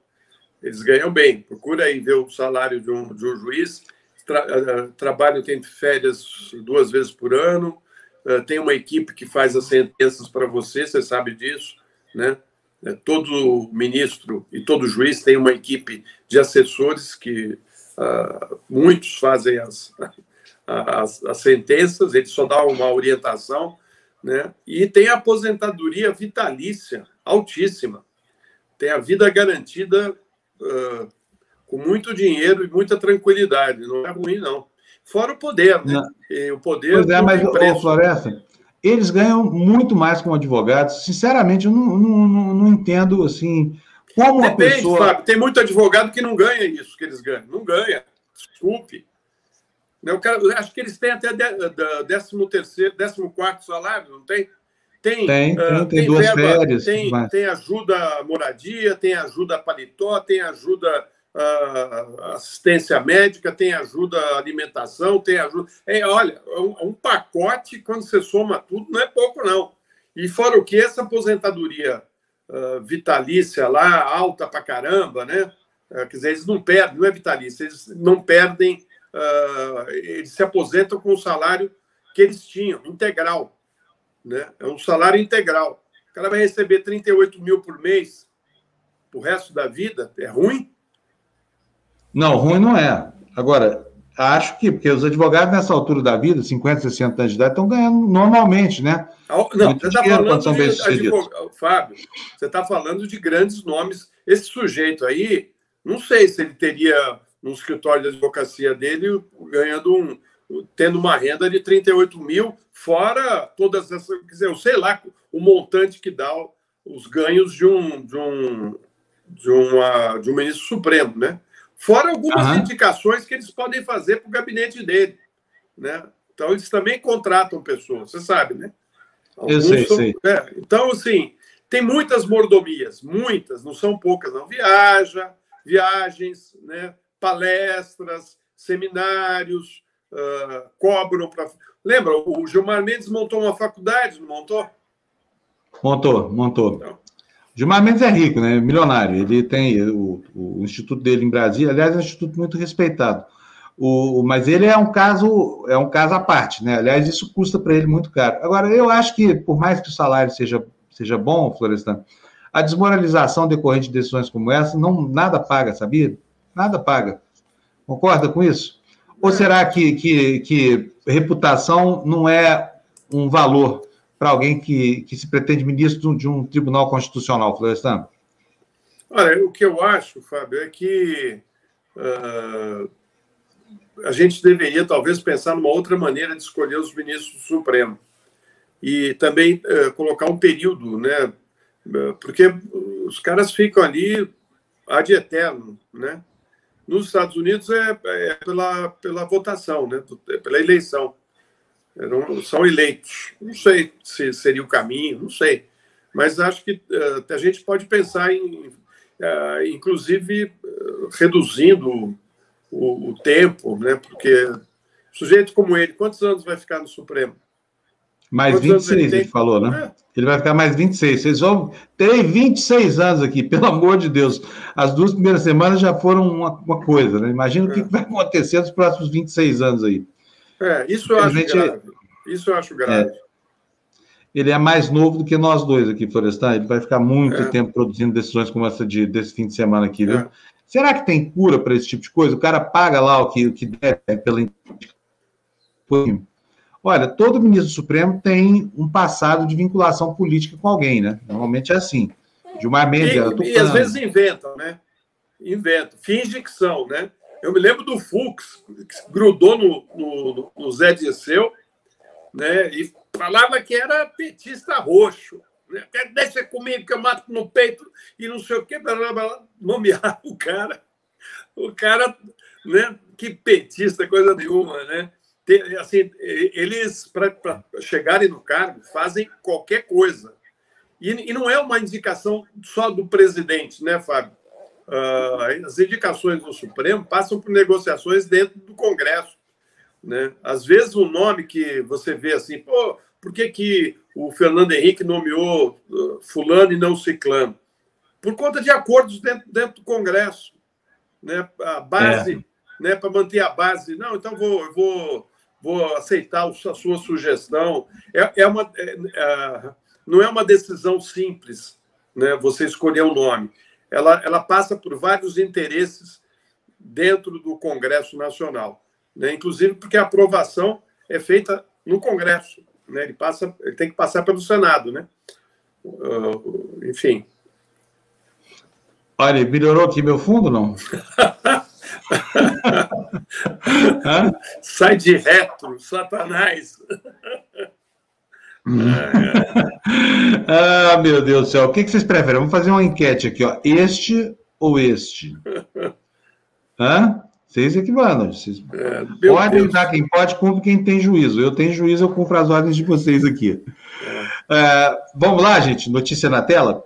Eles ganham bem. Procura aí ver o salário de um, de um juiz. Tra, uh, trabalho tem férias duas vezes por ano. Uh, tem uma equipe que faz as sentenças para você, você sabe disso, né? É, todo ministro e todo juiz tem uma equipe de assessores que uh, muitos fazem as, <laughs> as, as, sentenças, eles só dão uma orientação, né? E tem a aposentadoria vitalícia altíssima, tem a vida garantida uh, com muito dinheiro e muita tranquilidade. Não é ruim, não. Fora o poder, né? o poder. Pois é, mas, ô, Floresta, eles ganham muito mais como advogados. Sinceramente, eu não, não, não, não entendo assim. Como Depende, pessoa. Fábio, tem muito advogado que não ganha isso que eles ganham. Não ganha. Desculpe. Eu, quero, eu acho que eles têm até 13 terceiro, 14 salário, não tem? Tem, tem, uh, tem, tem duas verba, férias. Tem, mas... tem ajuda moradia, tem ajuda paletó, tem ajuda assistência médica, tem ajuda alimentação, tem ajuda. É, olha, um, um, pacote, quando você soma tudo, não é pouco, não. E fora o que, essa aposentadoria uh, vitalícia lá, alta pra caramba, né? quer dizer, eles não perdem, não é vitalícia, eles não perdem, eles se aposentam com o salário que eles tinham, integral né? É um salário integral. O cara vai receber 38 mil por mês o resto da vida. É ruim? Não, ruim não é. Agora, acho que, porque os advogados nessa altura da vida, 50, 60 anos de idade, estão ganhando normalmente, né? Não, você está falando de advogado, Fábio, você está falando de grandes nomes. Esse sujeito aí Não sei se ele teria no escritório de advocacia dele ganhando um, tendo uma renda de 38 mil, fora todas essas. Quer dizer, eu sei lá o montante que dá os ganhos de um, de um, de uma, de um ministro supremo, né? Fora algumas indicações que eles podem fazer para o gabinete dele, né? Então, eles também contratam pessoas, você sabe, né? Alguns eu sei, são, sei. É, então, assim, tem muitas mordomias, muitas, não são poucas, não. Viaja, viagens, né? palestras, seminários, uh, cobram para. Lembra, o Gilmar Mendes montou uma faculdade, não montou? Montou, montou. Então. Gilmar Mendes é rico, né? Milionário. Ele tem o, o instituto dele em Brasília, aliás, é um instituto muito respeitado. O, mas ele é um caso é um caso à parte, né? Aliás, isso custa para ele muito caro. Agora, eu acho que por mais que o salário seja seja bom, Florestan, a desmoralização decorrente de decisões como essa não nada paga, sabia? Nada paga. Concorda com isso? Ou será que, que, que reputação não é um valor para alguém que, que se pretende ministro de um tribunal constitucional, Florestan? Olha, o que eu acho, Fábio, é que uh, a gente deveria talvez pensar numa outra maneira de escolher os ministros do Supremo e também uh, colocar um período, né? Porque os caras ficam ali ad eterno, né? Nos Estados Unidos é, é pela, pela votação, né? É pela eleição. Não, são eleitos. Não sei se seria o caminho, não sei. Mas acho que uh, a gente pode pensar em, uh, inclusive, uh, reduzindo o, o, tempo, né? Porque sujeito como ele, quantos anos vai ficar no Supremo? Mais Quantos 26, ele, ele falou, né? É. Ele vai ficar mais 26. Vocês vão ter 26 anos aqui, pelo <laughs> amor de Deus. As duas primeiras semanas já foram uma, uma coisa, né? Imagina é. o que vai acontecer nos próximos 26 anos aí. É, isso eu acho grave. Isso eu acho grave. É. Ele é mais novo do que nós dois aqui, Florestan. Ele vai ficar muito é. tempo produzindo decisões como essa de, desse fim de semana aqui, viu? É. Será que tem cura para esse tipo de coisa? O cara paga lá o que, o que deve pela Olha, todo ministro supremo tem um passado de vinculação política com alguém, né? Normalmente é assim. Gilmar Mendes e, e às vezes inventam, né? Inventam, finge que são, né? Eu me lembro do Fux, que grudou no, no, no Zé Disseu, né? E falava que era petista roxo. Né? Deixa comigo que eu mato no peito e não sei o quê, nomear o cara. O cara, né? Que petista, coisa nenhuma, né? assim, eles, para chegarem no cargo, fazem qualquer coisa. E, e, não é uma indicação só do presidente, né, Fábio? Uh, as indicações do Supremo passam por negociações dentro do Congresso. Né? Às vezes, o nome que você vê assim, pô, por que, que o Fernando Henrique nomeou uh, Fulano e não Ciclano? Por conta de acordos dentro, dentro do Congresso. Né? A base, é. né, para manter a base. Não, então vou, vou vou aceitar a sua sugestão. É, é uma, é, é, não é uma decisão simples, né? Você escolher o um nome. Ela, ela passa por vários interesses dentro do Congresso Nacional, né? Inclusive porque a aprovação é feita no Congresso, né? Ele passa, ele tem que passar pelo Senado, né? Uh, enfim. Olha, melhorou aqui meu fundo, não? <laughs> Sai de retro, Satanás. Ah, meu Deus do céu. O que vocês preferem? Vamos fazer uma enquete aqui, ó. Este ou este? <laughs> Hã? Vocês é que mandam. Vocês... É, Ordem quem pode, cumpre quem tem juízo. Eu tenho juízo, eu cumpro as ordens de vocês aqui. É. É, vamos lá, gente. Notícia na tela.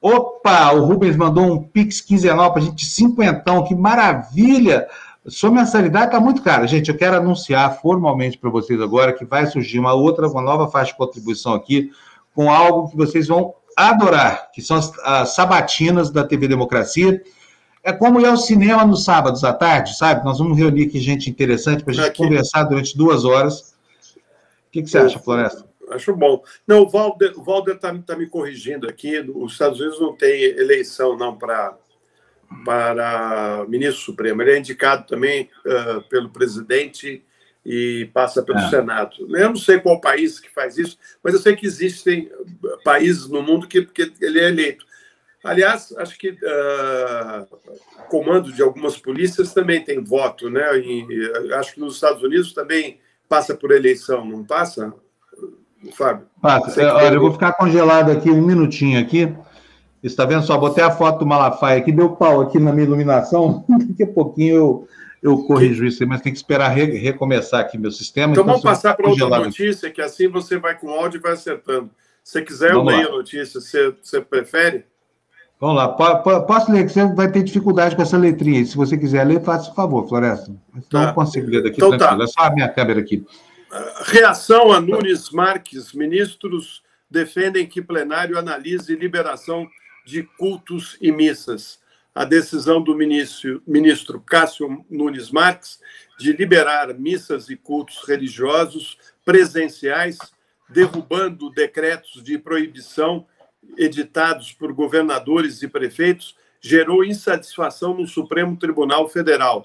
Opa, o Rubens mandou um Pix quinzenal para a gente, cinquentão, que maravilha! Sua mensalidade está muito cara. Gente, eu quero anunciar formalmente para vocês agora que vai surgir uma outra, uma nova faixa de contribuição aqui, com algo que vocês vão adorar, que são as, as sabatinas da TV Democracia. É como ir ao cinema nos sábados à tarde, sabe? Nós vamos reunir aqui gente interessante para a gente aqui. conversar durante duas horas. O que, que você acha, Floresta? acho bom. Não, o Walder está tá, tá me corrigindo aqui. Os Estados Unidos não tem eleição não para para ministro supremo. Ele é indicado também uh, pelo presidente e passa pelo é. Senado. Eu não sei qual país que faz isso, mas eu sei que existem países no mundo que, que ele é eleito. Aliás, acho que uh, comando de algumas polícias também tem voto, né? E, acho que nos Estados Unidos também passa por eleição, não passa, Fábio? Passa. Olha, eu vou ficar congelado aqui um minutinho aqui. Está vendo só? Botei a foto do Malafaia aqui, deu pau aqui na minha iluminação. <laughs> Daqui a pouquinho eu, eu corrijo isso, mas tem que esperar re, recomeçar aqui meu sistema. Então, então vamos passar para outra notícia, que assim você vai com áudio e vai acertando. Se quiser, vamos eu leio a notícia. Você, você prefere? Vamos lá. Posso ler, que você vai ter dificuldade com essa letrinha. Se você quiser ler, faça o favor, Floresta. Então tá. eu consigo ler daqui então, tá. tranquilo. Tá. É só a minha câmera aqui. Reação a Nunes Marques. Ministros defendem que plenário analise liberação de cultos e missas. A decisão do ministro, ministro Cássio Nunes Marques de liberar missas e cultos religiosos presenciais, derrubando decretos de proibição editados por governadores e prefeitos, gerou insatisfação no Supremo Tribunal Federal.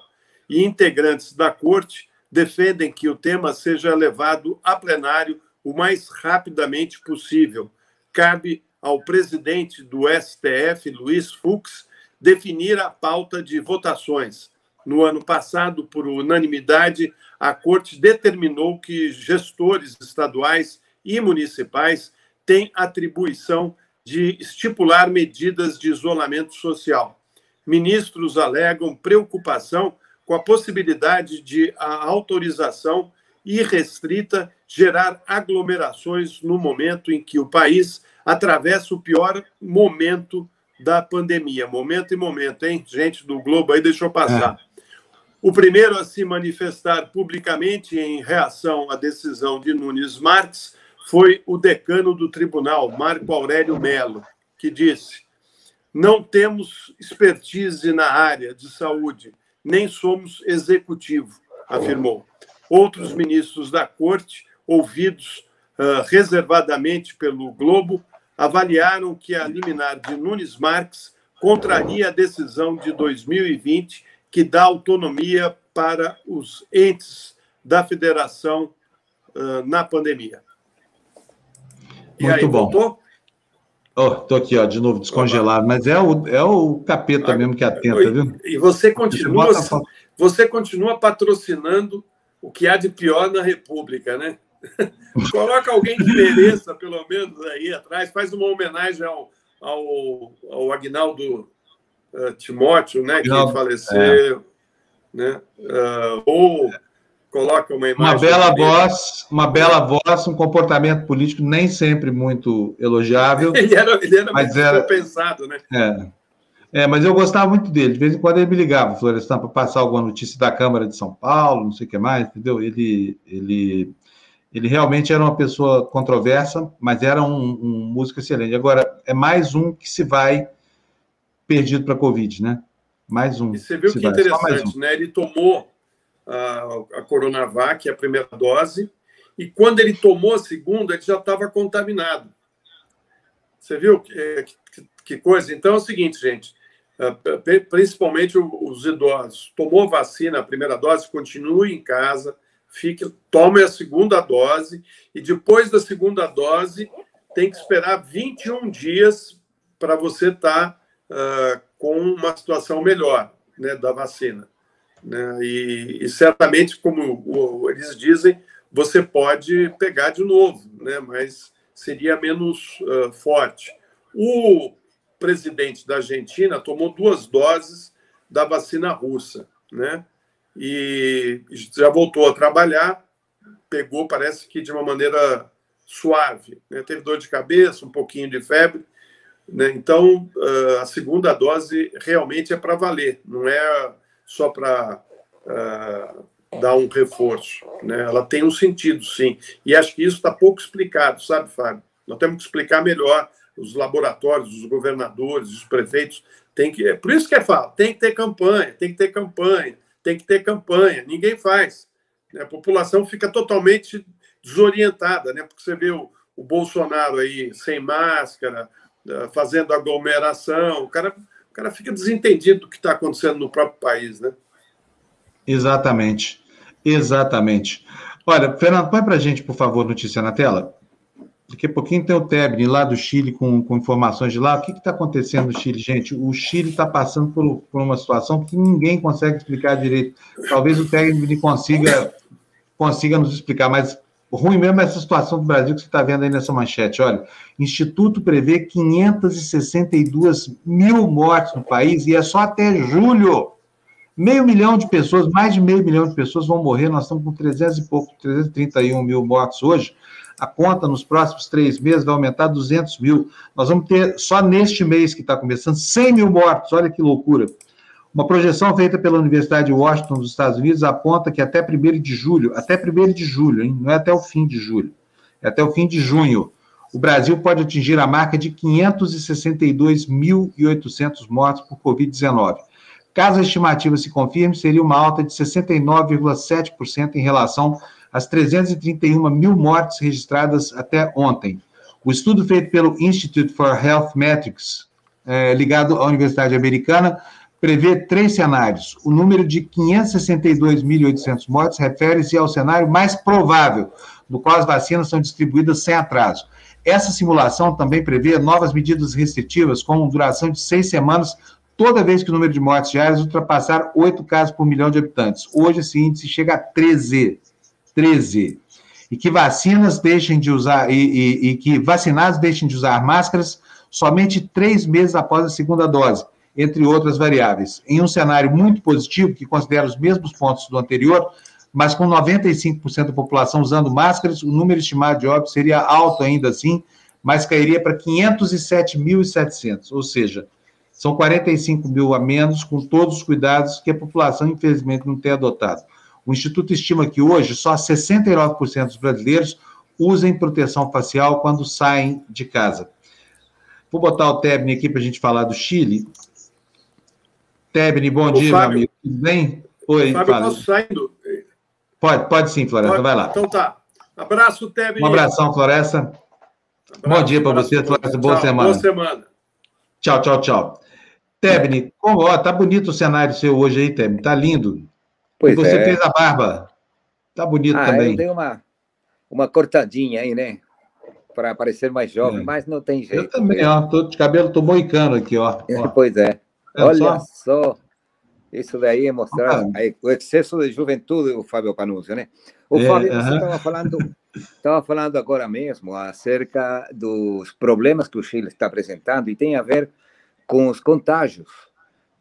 E integrantes da corte defendem que o tema seja levado a plenário o mais rapidamente possível. Cabe ao presidente do STF, Luiz Fux, definir a pauta de votações. No ano passado, por unanimidade, a Corte determinou que gestores estaduais e municipais têm atribuição de estipular medidas de isolamento social. Ministros alegam preocupação com a possibilidade de a autorização irrestrita gerar aglomerações no momento em que o país atravessa o pior momento da pandemia. Momento e momento, hein? Gente do Globo aí deixou passar. É. O primeiro a se manifestar publicamente em reação à decisão de Nunes Marques foi o decano do tribunal, Marco Aurélio Melo, que disse: Não temos expertise na área de saúde, nem somos executivo, afirmou. Outros ministros da corte, ouvidos uh, reservadamente pelo Globo, avaliaram que a liminar de Nunes Marques contraria a decisão de 2020 que dá autonomia para os entes da federação uh, na pandemia. E Muito aí, bom. Voltou? Oh, tô aqui, ó, de novo, descongelado, mas é o, é o capeta ah, mesmo que atenta, viu? E você continua, você continua patrocinando o que há de pior na República, né? <laughs> Coloca alguém que mereça, pelo menos, aí atrás, faz uma homenagem ao, ao, ao Agnaldo uh, Timóteo, né, que faleceu, é. né? Uh, ou coloca uma imagem. Uma bela dele. voz, uma bela voz, um comportamento político nem sempre muito elogiável. <laughs> ele era, ele era mas muito era, pensado, né? É. é, mas eu gostava muito dele. De vez em quando ele me ligava, Florestan, para passar alguma notícia da Câmara de São Paulo, não sei o que mais, entendeu? Ele, ele, ele realmente era uma pessoa controversa, mas era um, um músico excelente. Agora, é mais um que se vai perdido para a Covid, né? Mais um. E você viu que, que interessante, um. né? Ele tomou a, a Coronavac, a primeira dose, e quando ele tomou a segunda, ele já estava contaminado. Você viu que, que, que, coisa? Então é o seguinte, gente, é, principalmente os idosos, tomou vacina, a primeira dose, continue em casa, fique, tome a segunda dose, e depois da segunda dose, tem que esperar 21 dias para você estar tá, uh, com uma situação melhor né, da vacina. Né? E, e, certamente, como eles dizem, você pode pegar de novo, né? mas seria menos uh, forte. O presidente da Argentina tomou duas doses da vacina russa, né? E já voltou a trabalhar, pegou, parece que de uma maneira suave. Né? Teve dor de cabeça, um pouquinho de febre. Né? Então, uh, a segunda dose realmente é para valer, não é só para uh, ah, dar um reforço. Né? Ela tem um sentido, sim. E acho que isso está pouco explicado, sabe, Fábio? Nós temos que explicar melhor. Os laboratórios, os governadores, os prefeitos, tem que. É por isso que é fala, tem que ter campanha, tem que ter campanha, tem que ter campanha. Ninguém faz. Né? A população fica totalmente desorientada, né? Porque você vê o, o Bolsonaro aí sem máscara, ah, fazendo aglomeração, o cara o cara fica desentendido do que está acontecendo no próprio país, né? Exatamente. Exatamente. Olha, Fernando, põe para a gente, por favor, notícia na tela. Daqui a pouquinho tem o Tebni lá do Chile com, com informações de lá. O que está acontecendo no Chile, gente? O Chile está passando por, por, uma situação que ninguém consegue explicar direito. Talvez o Tebni consiga, consiga nos explicar, mas ruim mesmo é essa situação do Brasil que você está vendo aí nessa manchete. Olha, Instituto prevê 562 mil mortes no país e é só até julho. Meio milhão de pessoas, mais de meio milhão de pessoas vão morrer. Nós estamos com 300 e pouco, 331 mil mortos hoje a conta nos próximos três meses vai aumentar 200 mil. Nós vamos ter, só neste mês que está começando, 100 mil mortos. Olha que loucura. Uma projeção feita pela Universidade de Washington, dos Estados Unidos, aponta que até 1 de julho, até 1 de julho, hein? não é até o fim de julho, é até o fim de junho, o Brasil pode atingir a marca de 562.800 mortos por Covid-19. Caso a estimativa se confirme, seria uma alta de 69,7% em relação as 331 mil mortes registradas até ontem. O estudo feito pelo Institute for Health Metrics, é, ligado à Universidade Americana, prevê três cenários. O número de 562.800 mortes refere-se ao cenário mais provável, no qual as vacinas são distribuídas sem atraso. Essa simulação também prevê novas medidas restritivas, com duração de seis semanas, toda vez que o número de mortes diárias ultrapassar oito casos por milhão de habitantes. Hoje, esse índice chega a 13. 13. E que vacinas deixem de usar, e, e, e que vacinados deixem de usar máscaras somente três meses após a segunda dose, entre outras variáveis. Em um cenário muito positivo, que considera os mesmos pontos do anterior, mas com 95% da população usando máscaras, o número estimado de óbitos seria alto ainda assim, mas cairia para 507.700, ou seja, são 45 mil a menos, com todos os cuidados que a população, infelizmente, não tem adotado. O Instituto estima que hoje só 69% dos brasileiros usem proteção facial quando saem de casa. Vou botar o Tebni aqui para a gente falar do Chile. Tebni, bom Ô, dia, Fábio, meu amigo. Tudo bem? Oi, Fábio, fala. posso saindo? Pode, pode sim, Floresta, vai lá. Então tá. Abraço, Tebni. Um abração, Floresta. Abraço, bom dia para você, Floresta. Boa tchau, semana. Boa semana. Tchau, tchau, tchau. Tebni, ó, tá bonito o cenário seu hoje aí, Tebni. Tá lindo. Pois e você é. fez a barba. Tá bonito ah, também. Eu dei uma, uma cortadinha aí, né? Para parecer mais jovem, é. mas não tem jeito. Eu também, né? ó. Tô de cabelo, tô moicano aqui, ó. <laughs> ó. pois é. é Olha só? só. Isso daí é mostrar ah. aí, o excesso de juventude, o Fábio Panúcio, né? O é, Fábio, uh -huh. você estava falando, estava falando agora mesmo acerca dos problemas que o Chile está apresentando e tem a ver com os contágios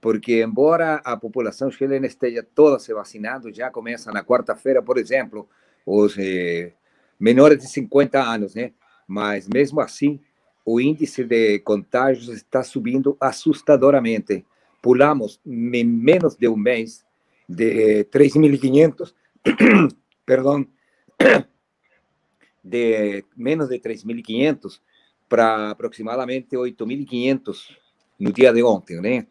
porque embora a população chilena esteja toda se vacinando, já começa na quarta-feira, por exemplo, os eh, menores de 50 anos, né? Mas mesmo assim, o índice de contágios está subindo assustadoramente. Pulamos em menos de um mês de 3.500, <coughs> perdão, <coughs> de menos de 3.500 para aproximadamente 8.500 no dia de ontem, né?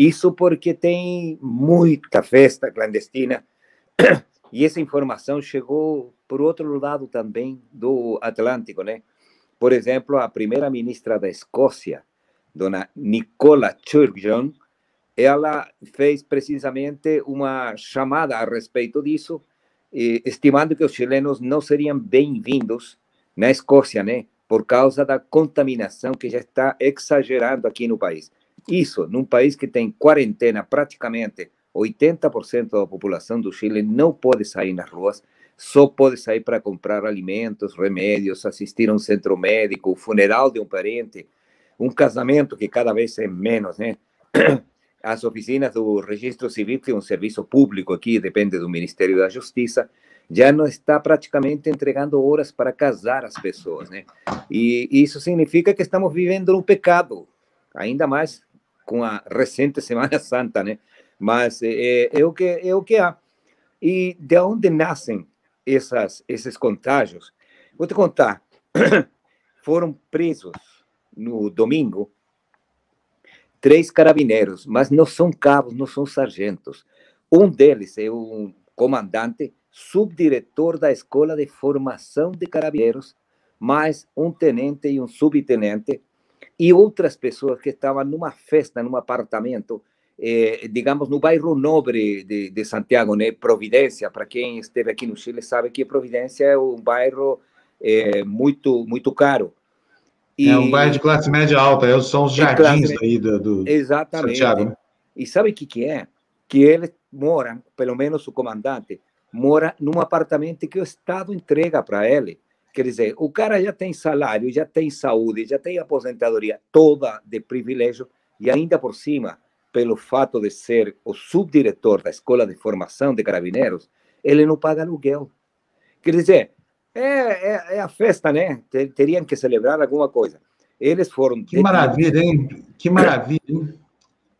Isso porque tem muita festa clandestina <clears throat> e essa informação chegou por outro lado também do Atlântico, né? Por exemplo, a primeira ministra da Escócia, dona Nicola Sturgeon, ela fez precisamente uma chamada a respeito disso, estimando que os chilenos não seriam bem-vindos na Escócia, né? Por causa da contaminação que já está exagerando aqui no país. Isso, num país que tem quarentena, praticamente 80% da população do Chile não pode sair nas ruas, só pode sair para comprar alimentos, remédios, assistir a um centro médico, o funeral de um parente, um casamento que cada vez é menos, né? <clears throat> As oficinas do Registro Civil, que é um serviço público aqui, depende do Ministério da Justiça, já não está praticamente entregando horas para casar as pessoas, né? E isso significa que estamos vivendo no pecado, ainda mais com a recente Semana Santa, né? Mas é, é, o que é o que há. E de onde nascem essas esses contágios? Vou te contar. <clears throat> Foram presos no domingo três carabineiros, mas não são cabos, não são sargentos. Um deles é um comandante, subdiretor da Escola de Formação de Carabineiros, mais um tenente e um subtenente e outras pessoas que estavam numa festa, num apartamento, eh, digamos, no bairro nobre de, de Santiago, né? Providência, para quem esteve aqui no Chile sabe que Providência é um bairro é, muito, muito caro. E, é um bairro de classe média alta, são os jardins aí do, do Exatamente. Santiago. E sabe o que, que é? Que eles moram, pelo menos o comandante, mora num apartamento que o Estado entrega para ele. Quer dizer, o cara já tem salário, já tem saúde, já tem aposentadoria toda de privilégio, e ainda por cima, pelo fato de ser o subdiretor da Escola de Formação de Carabineiros, ele não paga aluguel. Quer dizer, é, é, é a festa, né? Teriam que celebrar alguma coisa. Eles foram. Que maravilha, hein? Que maravilha, hein?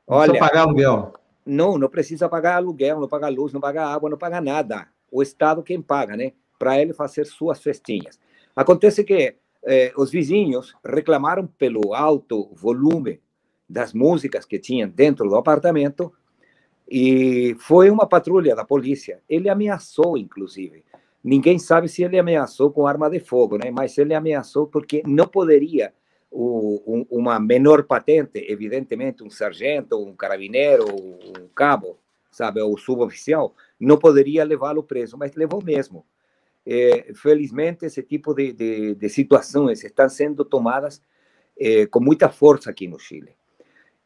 Não Olha, pagar aluguel. Não, não precisa pagar aluguel, não paga luz, não paga água, não paga nada. O Estado quem paga, né? Para ele fazer suas festinhas. Acontece que eh, os vizinhos reclamaram pelo alto volume das músicas que tinham dentro do apartamento e foi uma patrulha da polícia. Ele ameaçou, inclusive. Ninguém sabe se ele ameaçou com arma de fogo, né? Mas ele ameaçou porque não poderia o, um, uma menor patente, evidentemente um sargento, um carabineiro, um cabo, sabe, ou suboficial, não poderia levá-lo preso, mas levou mesmo. É, felizmente, esse tipo de, de, de, situações estão sendo tomadas é, com muita força aqui no Chile.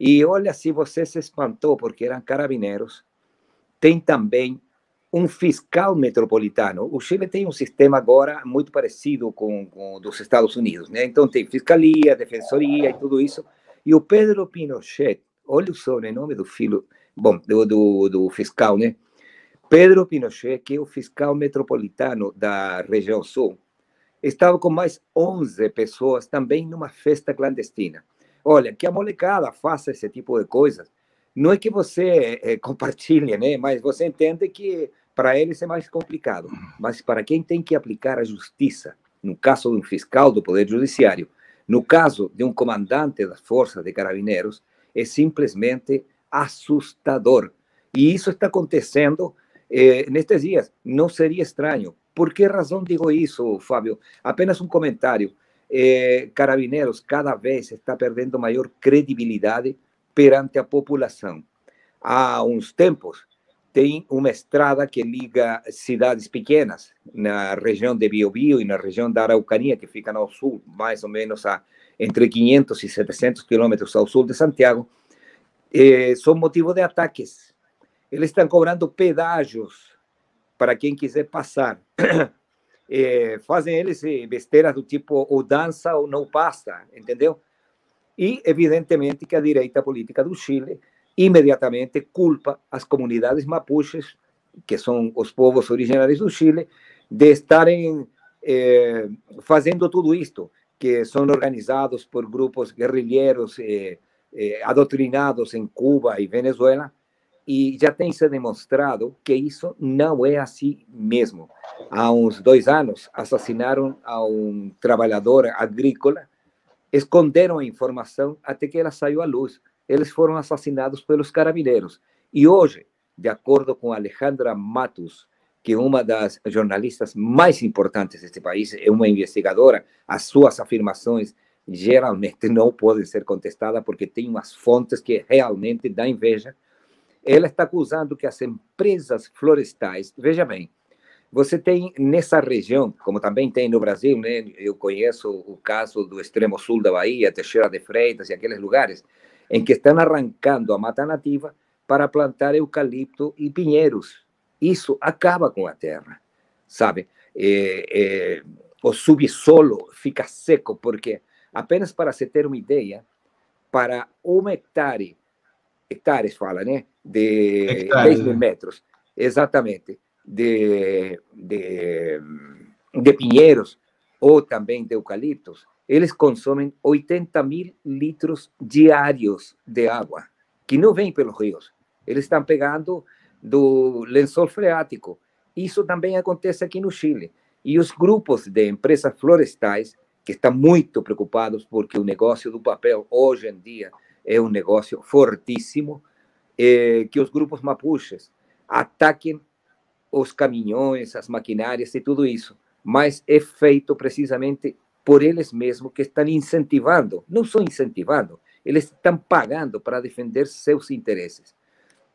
E olha, se você se espantou porque eram carabineiros, tem também um fiscal metropolitano. O Chile tem um sistema agora muito parecido com, com dos Estados Unidos, né? Então tem fiscalia, defensoria e tudo isso. E o Pedro Pinochet, olha o sobrenome do filho, bom, do, do, do fiscal, né? Pedro Pinochet, que é o fiscal metropolitano da região sul, estava com mais 11 pessoas também numa festa clandestina. Olha, que a molecada faça esse tipo de coisas. Não é que você é, compartilhe, né? Mas você entende que para eles é mais complicado. Mas para quem tem que aplicar a justiça, no caso de um fiscal do Poder Judiciário, no caso de um comandante das Forças de Carabineiros, é simplesmente assustador. E isso está acontecendo eh, nestes dias. Não seria estranho. Por que razão digo isso, Fábio? Apenas um comentário. Eh, Carabineiros cada vez está perdendo maior credibilidade perante a população. Há uns tempos, tem uma estrada que liga cidades pequenas na região de Biobío e na região da Araucania, que fica ao sul, mais ou menos a entre 500 e 700 quilômetros ao sul de Santiago, eh, são motivo de ataques. Eles estão cobrando pedágios para quem quiser passar. <clears throat> eh, fazem eles eh, besteiras do tipo ou dança ou não passa, entendeu? E, evidentemente, que a direita política do Chile imediatamente culpa as comunidades mapuches, que são os povos originários do Chile, de estarem eh, fazendo tudo isto, que são organizados por grupos guerrilheiros eh, eh, adotrinados em Cuba e Venezuela, e já tem se demonstrado que isso não é assim mesmo. Há uns dois anos, assassinaram a um trabalhador agrícola, esconderam a informação até que ela saiu à luz eles foram assassinados pelos carabineiros. E hoje, de acordo com Alejandra Matos, que é uma das jornalistas mais importantes deste país, é uma investigadora, as suas afirmações geralmente não podem ser contestadas porque tem umas fontes que realmente dá inveja. Ela está acusando que as empresas florestais, veja bem, você tem nessa região, como também tem no Brasil, né? eu conheço o caso do extremo sul da Bahia, Teixeira de Freitas e aqueles lugares, em que estão arrancando a mata nativa para plantar eucalipto e pinheiros. Isso acaba com a terra, sabe? É, é, o subsolo fica seco, porque, apenas para se ter uma ideia, para um hectare, hectares fala, né? De hectares, 10 mil metros, exatamente, de, de, de pinheiros ou também de eucaliptos, eles consomem 80 mil litros diários de água, que não vem pelos rios. Eles estão pegando do lençol freático. Isso também acontece aqui no Chile. E os grupos de empresas florestais, que estão muito preocupados porque o negócio do papel hoje em dia é um negócio fortíssimo, é, que os grupos mapuches ataquem os caminhões, as maquinárias e tudo isso. Mas é feito precisamente por eles mesmos que estão incentivando, não só incentivando, eles estão pagando para defender seus interesses.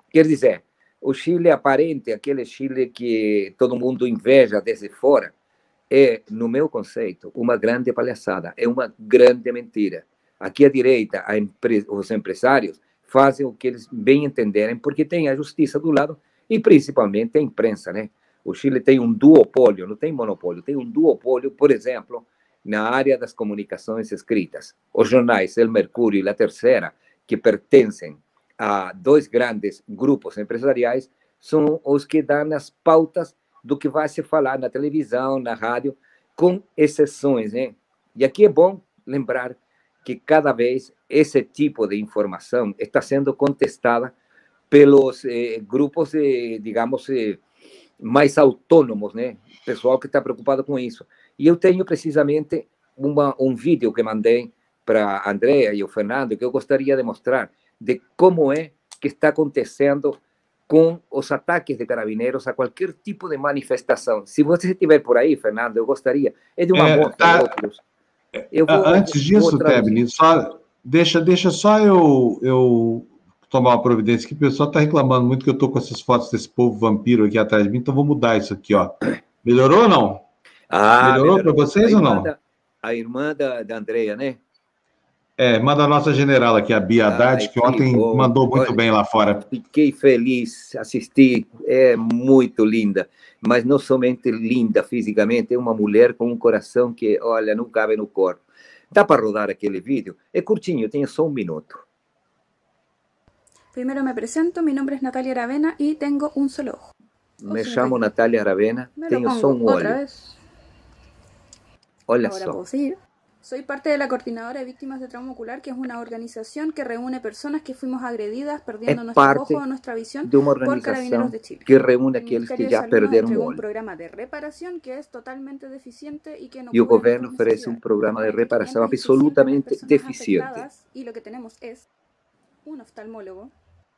Quer dizer, o Chile aparente, aquele Chile que todo mundo inveja desde fora, é, no meu conceito, uma grande palhaçada, é uma grande mentira. Aqui à direita, empre os empresários fazem o que eles bem entenderem, porque tem a justiça do lado e principalmente a imprensa, né? O Chile tem um duopólio, não tem monopólio, tem um duopólio, por exemplo, na área das comunicações escritas. Os jornais El Mercúrio e La Terceira, que pertencem a dois grandes grupos empresariais, são os que dão as pautas do que vai se falar na televisão, na rádio, com exceções, né? E aqui é bom lembrar que cada vez esse tipo de informação está sendo contestada pelos eh, grupos, eh, digamos, eh, mais autônomos, né? Pessoal que está preocupado com isso. E eu tenho precisamente uma, um vídeo que mandei para a Andrea e o Fernando que eu gostaria de mostrar de como é que está acontecendo com os ataques de carabineiros a qualquer tipo de manifestação. Se você estiver por aí, Fernando, eu gostaria. É de uma É, moça, tá. Vou- Antes disso. Tebni, só deixa, deixa só eu, eu tomar uma providência que o pessoal está reclamando muito que eu estou com essas fotos desse povo vampiro aqui atrás de mim, então vou mudar isso aqui, ó. Melhorou ou não? Ah, Melhorou para vocês a ou não? Da, a irmã da, da Andrea, né? É, manda a nossa general aqui, a Bia Haddad, Ai, que que ontem bom. mandou muito Olha. bem lá fora. Fiquei feliz, assisti, é muito linda, mas não somente linda fisicamente, é uma mulher com um coração que, olha, não cabe no corpo. Dá para rodar aquele vídeo? É curtinho, tem só um minuto. Primero me presento, mi nombre es Natalia Aravena y tengo un solo ojo. Me chamo. Natália Aravena, Me tenho só um olho. vez. Olha Ahora só. puedo seguir. Soy parte de la Coordinadora de Víctimas de Trauma Ocular, que es una organización que reúne personas que fuimos agredidas perdiendo É nuestro ojo o nuestra visión de uma por Carabineros de Chile. que reúne El aqueles que o entregó un programa de reparación que es totalmente deficiente y que no E o cubre governo nuestras oferece um necesidades. programa de Hay entre reparação 500 y 600 absolutamente deficiente. Y lo que tenemos es un oftalmólogo,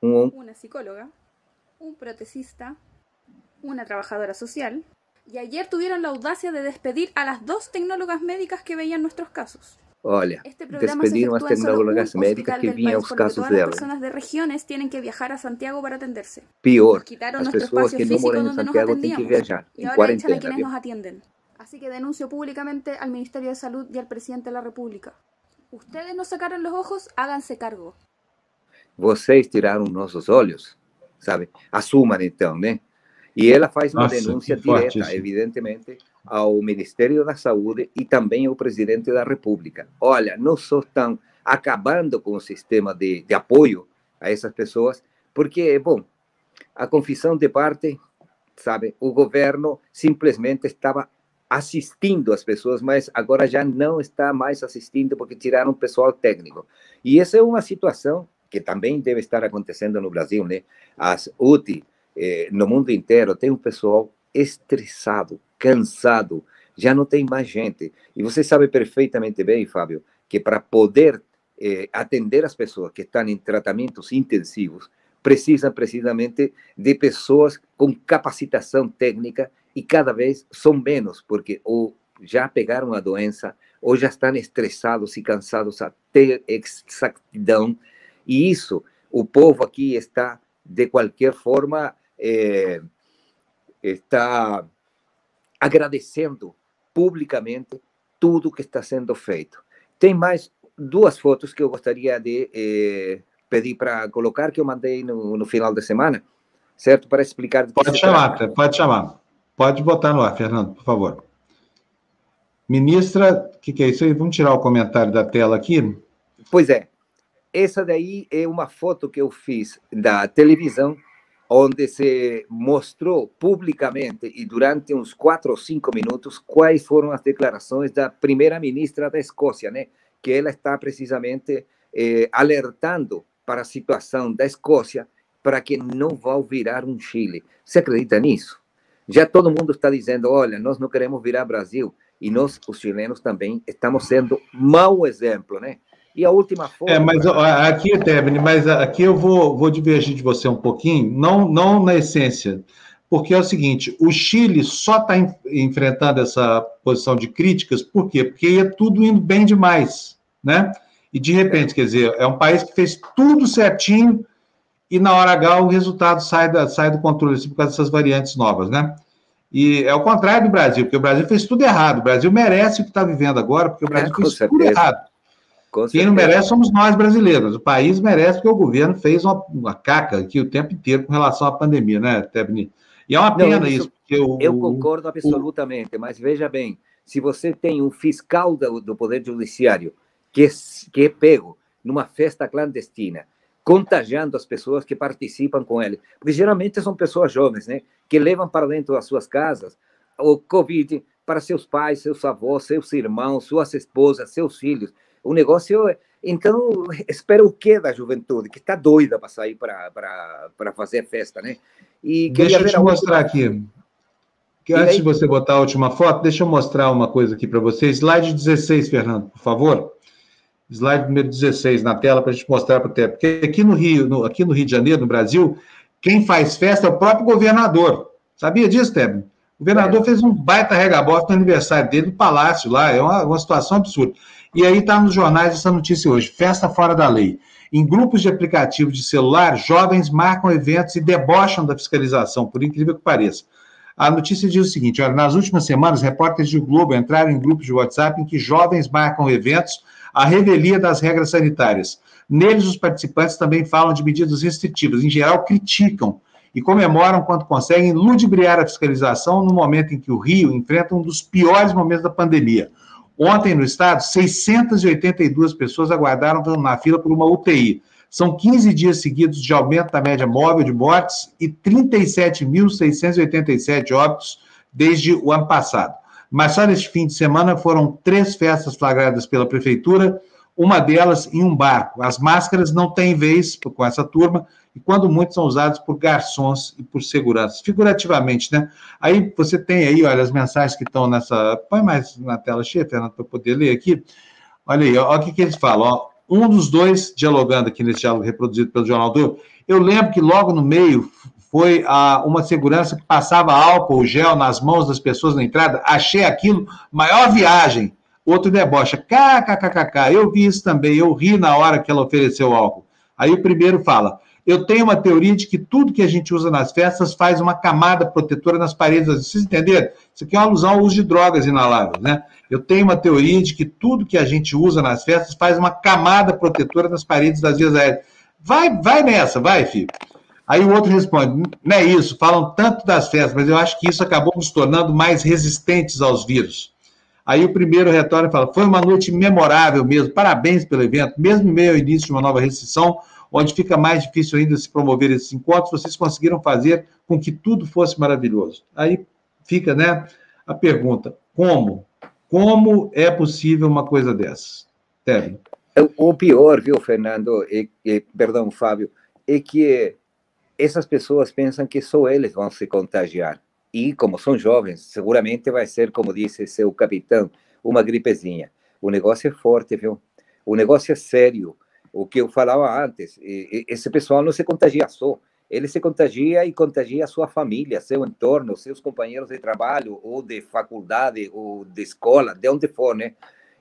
Um, una psicóloga, un protecista, una trabajadora social. Y ayer tuvieron la audacia de despedir a las dos tecnólogas médicas que veían nuestros casos. olha, Este solo un tecnólogas médicas que vinham os casos delas. personas de regiones tienen que viajar a Santiago para atenderse. Pior, as pessoas que não moram em Santiago têm que viajar Y em a quarentena. quienes viu? nos atienden. Así que denuncio públicamente al Ministerio de Salud y al presidente de la República. Ustedes nos sacaron los ojos, háganse cargo. Vocês tiraram nossos olhos, sabe? Assumam então, né? E ela faz uma Nossa, denúncia direta, isso. evidentemente, ao Ministério da Saúde e também ao presidente da República. Olha, não só estão acabando com o sistema de, de apoio a essas pessoas, porque, bom, a confissão de parte, sabe, o governo simplesmente estava assistindo as pessoas, mas agora já não está mais assistindo porque tiraram o pessoal técnico. E essa é uma situação que também deve estar acontecendo no Brasil, né? As UTI eh, no mundo inteiro tem um pessoal estressado, cansado, já não tem mais gente. E você sabe perfeitamente bem, Fábio, que para poder eh, atender as pessoas que estão em tratamentos intensivos, precisam precisamente de pessoas com capacitação técnica e cada vez são menos, porque ou já pegaram a doença ou já estão estressados e cansados até exatidão. E isso, o povo aqui está, de qualquer forma, eh, está agradecendo publicamente tudo que está sendo feito. Tem mais duas fotos que eu gostaria de eh, pedir para colocar, que eu mandei no, no final de semana, certo? Para explicar. Pode chamar, trata. pode chamar. Pode botar no ar, Fernando, por favor. Ministra, o que, que é isso aí? Vamos tirar o comentário da tela aqui. Pois é. Essa daí é uma foto que eu fiz da televisão, onde se mostrou publicamente e durante uns quatro ou cinco minutos quais foram as declarações da primeira-ministra da Escócia, né? Que ela está precisamente eh, alertando para a situação da Escócia para que não vá virar um Chile. Você acredita nisso? Já todo mundo está dizendo, olha, nós não queremos virar Brasil e nós, os chilenos, também estamos sendo mau exemplo, né? E a última foto. É, mas ó, aqui, Tebni, mas aqui eu vou, vou divergir de você um pouquinho, não, não na essência, porque é o seguinte: o Chile só está enfrentando essa posição de críticas, por quê? Porque ia tudo indo bem demais, né? E de repente, quer dizer, é um país que fez tudo certinho e na hora H o resultado sai, da, sai do controle, assim, por causa dessas variantes novas, né? E é o contrário do Brasil, porque o Brasil fez tudo errado. O Brasil merece o que está vivendo agora, porque o Brasil É, fez tudo certeza. errado. Quem não merece somos nós brasileiros. O país merece porque o governo fez uma, uma caca aqui o tempo inteiro com relação à pandemia, né, Tebni? E é uma Não, pena isso- isso, porque o, Eu o- concordo absolutamente, mas veja bem, se você tem um fiscal do, do Poder Judiciário que é, que é pego numa festa clandestina, contagiando as pessoas que participam com ele, porque geralmente são pessoas jovens, né, que levam para dentro das suas casas o Covid para seus pais, seus avós, seus irmãos, suas esposas, seus filhos. O negócio é. Então, espera o quê da juventude? Que está doida para sair para fazer festa, né? E Deixa eu te mostrar aqui. Que antes de você botar a última foto, deixa eu mostrar uma coisa aqui para você. Slide 16, Fernando, por favor. Slide número 16 na tela para a gente mostrar para o tempo. Porque aqui no Rio, no, aqui no Rio de Janeiro, no Brasil, quem faz festa é o próprio governador. Sabia disso, Teb? O governador fez um baita regabote no aniversário dele no palácio lá. É uma, uma situação absurda. E aí está nos jornais essa notícia hoje: festa fora da lei. Em grupos de aplicativos de celular, jovens marcam eventos e debocham da fiscalização, por incrível que pareça. A notícia diz o seguinte: olha, nas últimas semanas, repórteres do Globo entraram em grupos de WhatsApp em que jovens marcam eventos à revelia das regras sanitárias. Neles, os participantes também falam de medidas restritivas, em geral, criticam e comemoram quando conseguem ludibriar a fiscalização no momento em que o Rio enfrenta um dos piores momentos da pandemia. Ontem, no estado, 682 pessoas aguardaram na fila por uma UTI. São 15 dias seguidos de aumento da média móvel de mortes e 37.687 óbitos desde o ano passado. Mas só neste fim de semana foram três festas flagradas pela prefeitura, uma delas em um barco. As máscaras não têm vez com essa turma, e quando muito são usadas por garçons e por seguranças, figurativamente, né? Aí você tem aí, olha, as mensagens que estão nessa. Põe mais na tela cheia, Fernando, para poder ler aqui. Olha aí, olha o que, que eles falam. Ó. Um dos dois, dialogando aqui nesse diálogo reproduzido pelo Jornal do eu lembro que logo no meio foi a, uma segurança que passava álcool gel nas mãos das pessoas na entrada. Achei aquilo maior viagem. Outro debocha, kkkk. Eu vi isso também, eu ri na hora que ela ofereceu álcool. Aí o primeiro fala: eu tenho uma teoria de que tudo que a gente usa nas festas faz uma camada protetora nas paredes. Vocês entenderam? Isso aqui é uma alusão ao uso de drogas inaláveis, né? Eu tenho uma teoria de que tudo que a gente usa nas festas faz uma camada protetora nas paredes das vias aéreas. Vai, vai nessa, vai, filho. Aí o outro responde: não é isso, falam tanto das festas, mas eu acho que isso acabou nos tornando mais resistentes aos vírus. Aí o primeiro retorna e fala: foi uma noite memorável mesmo, parabéns pelo evento, mesmo em meio ao início de uma nova restrição, onde fica mais difícil ainda se promover esses encontros, vocês conseguiram fazer com que tudo fosse maravilhoso. Aí fica, né, a pergunta: como? Como é possível uma coisa dessas? Teve. O pior, viu, Fernando, é, é, perdão, Fábio, é que essas pessoas pensam que só eles vão se contagiar. E, como são jovens, seguramente vai ser, como disse seu capitão, uma gripezinha. O negócio é forte, viu? O negócio é sério. O que eu falava antes, esse pessoal não se contagia só. Ele se contagia e contagia a sua família, seu entorno, seus companheiros de trabalho, ou de faculdade, ou de escola, de onde for, né?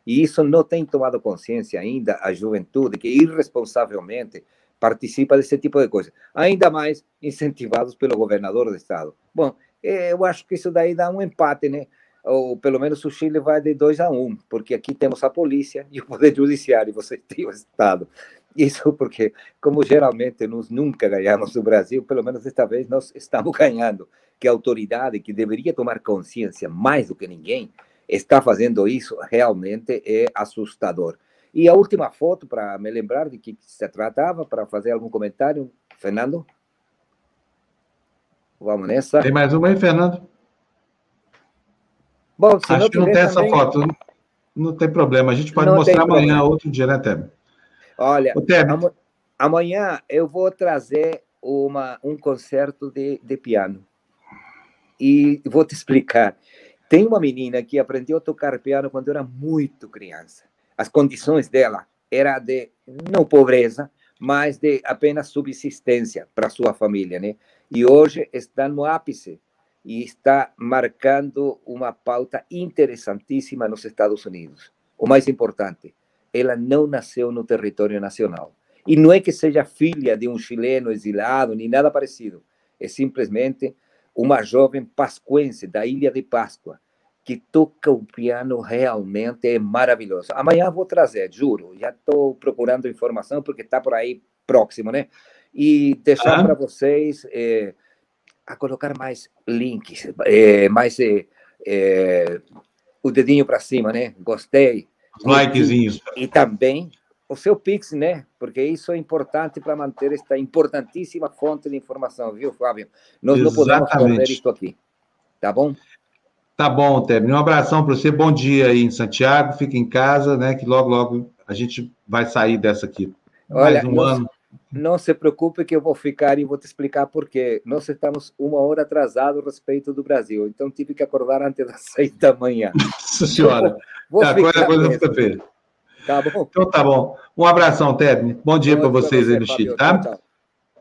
E isso não tem tomado consciência ainda a juventude, que irresponsavelmente participa desse tipo de coisa. Ainda mais incentivados pelo governador do estado. Bom, eu acho que isso daí dá um empate, né? Ou pelo menos o Chile vai de 2 a 1, um, porque aqui temos a polícia e o poder judiciário, e você <laughs> tem o Estado. Isso porque, como geralmente nós nunca ganhamos no Brasil, pelo menos desta vez nós estamos <laughs> ganhando, que a autoridade que deveria tomar consciência mais do que ninguém está fazendo isso, realmente é assustador. E a última foto, para me lembrar de que se tratava, para fazer algum comentário, Fernando? Vamos nessa. Tem mais uma aí, Fernando? Bom, se Acho que não tem também... essa foto. Não tem problema. A gente pode não mostrar amanhã, outro dia, né, Tebe? Olha, Tebe. amanhã eu vou trazer uma, um concerto de, de piano. E vou te explicar. Tem uma menina que aprendeu a tocar piano quando era muito criança. As condições dela era de não pobreza, mas de apenas subsistência para sua família, né? E hoje está no ápice e está marcando uma pauta interessantíssima nos Estados Unidos. O mais importante, ela não nasceu no território nacional. E não é que seja filha de um chileno exilado, nem nada parecido. É simplesmente uma jovem pascuense da Ilha de Páscoa, que toca o piano realmente é maravilhoso. Amanhã vou trazer, juro. Já estou procurando informação porque está por aí próximo, né? E deixar ah. para vocês é, a colocar mais links, é, mais é, é, o dedinho para cima, né? Gostei. Likezinhos. E, e também o seu Pix, né? Porque isso é importante para manter esta importantíssima fonte de informação, viu, Fábio? Nós Exatamente. não podemos perder isso aqui. Tá bom? Tá bom, Tebni. Um abração para você. Bom dia aí em Santiago. Fica em casa, né? Que logo, logo a gente vai sair dessa aqui. Olha, Mais um ano. Não se preocupe que eu vou ficar e vou te explicar por quê. Nós estamos uma hora atrasado a respeito do Brasil, então tive que acordar antes das <laughs> seis da manhã. Nossa senhora. Vou tá, ficar coisa fica feia. Tá bom? Então tá bom. Um abração, Tebni. Bom dia para vocês você, aí no Chile, tá? Tchau,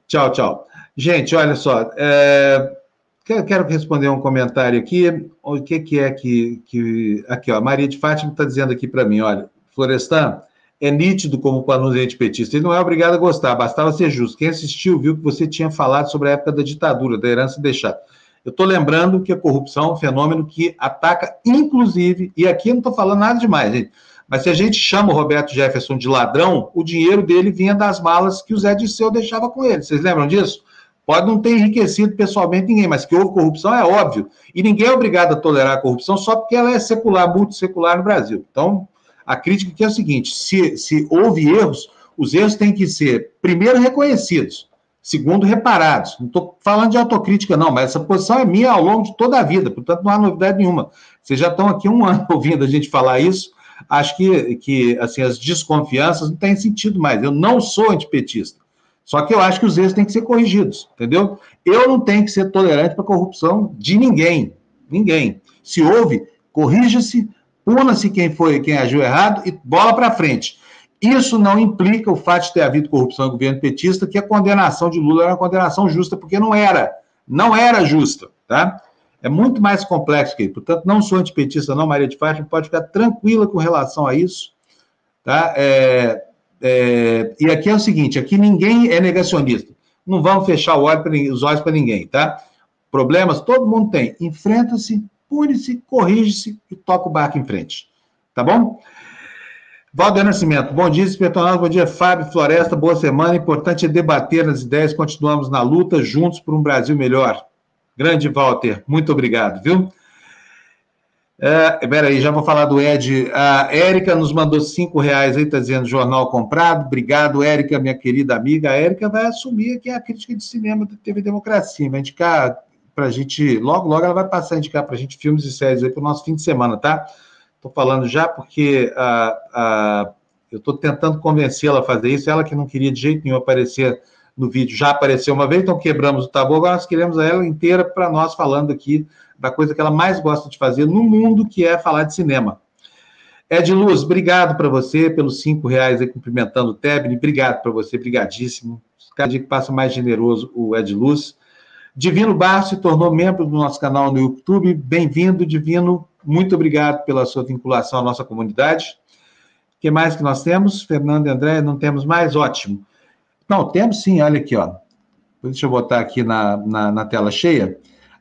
tchau. tchau, Gente, olha só. É... Quero responder um comentário aqui. O que, que é que, que. Aqui, ó. Maria de Fátima está dizendo aqui para mim: olha, Florestan, é nítido como anúncio petista. Ele não é obrigado a gostar, bastava ser justo. Quem assistiu viu que você tinha falado sobre a época da ditadura, da herança deixada. Eu estou lembrando que a corrupção é um fenômeno que ataca, inclusive, e aqui eu não estou falando nada demais, gente, mas se a gente chama o Roberto Jefferson de ladrão, o dinheiro dele vinha das malas que o Zé Disseu deixava com ele. Vocês lembram disso? Pode não ter enriquecido pessoalmente ninguém, mas que houve corrupção é óbvio. E ninguém é obrigado a tolerar a corrupção só porque ela é secular, multissecular no Brasil. Então, a crítica aqui é o seguinte: se, se houve erros, os erros têm que ser, primeiro, reconhecidos, segundo, reparados. Não estou falando de autocrítica, não, mas essa posição é minha ao longo de toda a vida, portanto, não há novidade nenhuma. Vocês já estão aqui um <laughs> ano ouvindo a gente falar isso. Acho que, que assim, as desconfianças não têm sentido mais. Eu não sou antipetista. Só que eu acho que os erros têm que ser corrigidos, entendeu? Eu não tenho que ser tolerante para a corrupção de ninguém. Ninguém. Se houve, corrija-se, puna-se quem foi, quem agiu errado e bola para frente. Isso não implica o fato de ter havido corrupção no governo petista, que a condenação de Lula era uma condenação justa, porque não era. Não era justa, tá? É muito mais complexo que isso. Portanto, não sou antipetista, não, Maria de Fátima, pode ficar tranquila com relação a isso, tá? É, é, e aqui é o seguinte, aqui ninguém é negacionista. Não vamos fechar olho pra, os olhos para ninguém, tá? Problemas todo mundo tem. Enfrenta-se, pune-se, corrige-se e toca o barco em frente. Tá bom? Valder Nascimento, bom dia, Espetonado, bom dia, Fábio Floresta, boa semana. Importante é debater as ideias, continuamos na luta, juntos por um Brasil melhor. Grande Walter, muito obrigado, viu? É, peraí, já vou falar do Ed. A Érica nos mandou cinco reais aí, está dizendo jornal comprado. Obrigado, Érica, minha querida amiga. A Érica vai assumir aqui a crítica de cinema da TV Democracia. Vai indicar para a gente, logo, logo ela vai passar a indicar para a gente filmes e séries aí para o nosso fim de semana, tá? Estou falando já porque a, a, eu estou tentando convencê-la a fazer isso, ela que não queria de jeito nenhum aparecer no vídeo, já apareceu uma vez, então quebramos o tabu, agora nós queremos ela inteira para nós falando aqui da coisa que ela mais gosta de fazer no mundo, que é falar de cinema. Ed Luz, obrigado para você pelos cinco reais aí cumprimentando o Tebni, obrigado para você, brigadíssimo. Cada dia que passa mais generoso o Ed Luz. Divino Bar se tornou membro do nosso canal no YouTube. Bem-vindo, Divino. Muito obrigado pela sua vinculação à nossa comunidade. O que mais que nós temos? Fernando e André, não temos mais? Ótimo. Não, temos sim, olha aqui, ó. Deixa eu botar aqui na, na, na tela cheia.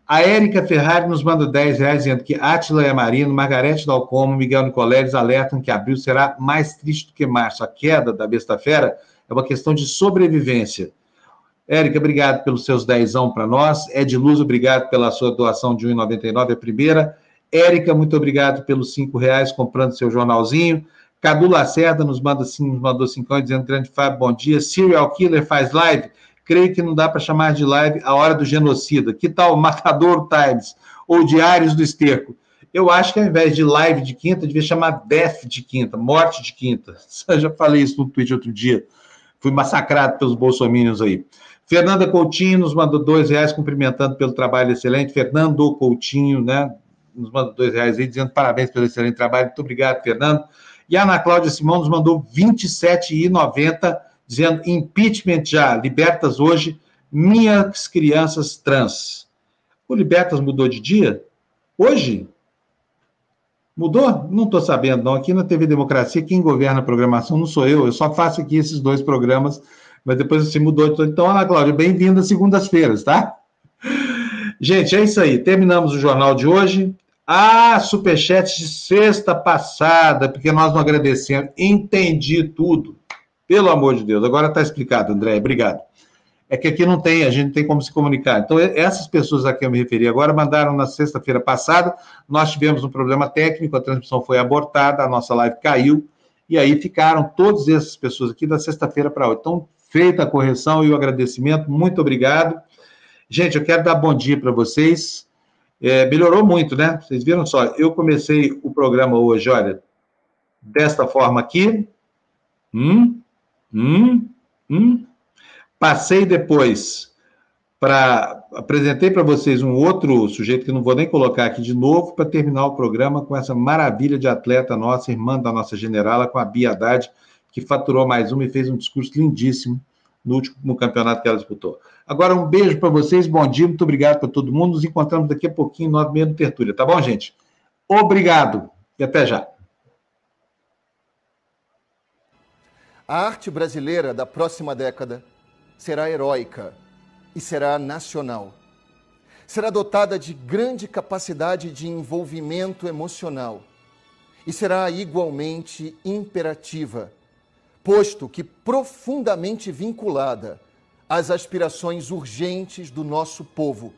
A Érica Ferrari nos manda 10 reais, dizendo que Átila e Marino, Margarete Dalcomo, Miguel Nicoleles alertam que abril será mais triste do que março. A queda da besta-fera é uma questão de sobrevivência. Érica, obrigado pelos seus dezão para nós. Ed Luz, obrigado pela sua doação de 1,99, a primeira. Érica, muito obrigado pelos cinco reais comprando seu jornalzinho. Cadu Lacerda nos manda nos mandou cinco dizendo grande Fábio, bom dia. Serial Killer faz live. Creio que não dá para chamar de live a hora do genocida. Que tal Matador Times ou Diários do Esterco? Eu acho que ao invés de live de quinta, devia chamar Death de quinta, morte de quinta. <laughs> Eu já falei isso no Twitter outro dia. Fui massacrado pelos bolsominions aí. Fernanda Coutinho nos mandou dois reais, cumprimentando pelo trabalho excelente. Fernando Coutinho, né? Nos mandou dois reais aí, dizendo parabéns pelo excelente trabalho. Muito obrigado, Fernando. E a Ana Cláudia Simão nos mandou R$ 27,90, dizendo impeachment já, libertas hoje, minhas crianças trans. O Libertas mudou de dia? Hoje? Mudou? Não estou sabendo, não. Aqui na TV Democracia, quem governa a programação não sou eu, eu só faço aqui esses dois programas mas depois você mudou. Então, Ana Cláudia, bem-vinda às segundas-feiras, tá? Gente, é isso aí. Terminamos o jornal de hoje. Ah, superchat de sexta passada, porque nós não agradecemos. Entendi tudo. Pelo amor de Deus. Agora está explicado, André. Obrigado. É que aqui não tem, a gente não tem como se comunicar. Então, essas pessoas a que eu me referi agora mandaram na sexta-feira passada. Nós tivemos um problema técnico, a transmissão foi abortada, a nossa live caiu. E aí ficaram todas essas pessoas aqui da sexta-feira para hoje. Então, feita a correção e o agradecimento, muito obrigado. Gente, eu quero dar bom dia para vocês. É, melhorou muito, né? Vocês viram só, eu comecei o programa hoje, olha, desta forma aqui. Hum, hum, hum. Passei depois para. Apresentei para vocês um outro sujeito que não vou nem colocar aqui de novo, para terminar o programa com essa maravilha de atleta nossa, irmã da nossa generala, com a Bia Haddad, que faturou mais uma e fez um discurso lindíssimo no último campeonato que ela disputou. Agora, um beijo para vocês, bom dia, muito obrigado para todo mundo. Nos encontramos daqui a pouquinho no meio do Tertúlia, tá bom, gente? Obrigado e até já. A arte brasileira da próxima década será heróica e será nacional. Será dotada de grande capacidade de envolvimento emocional e será igualmente imperativa posto que profundamente vinculada às aspirações urgentes do nosso povo.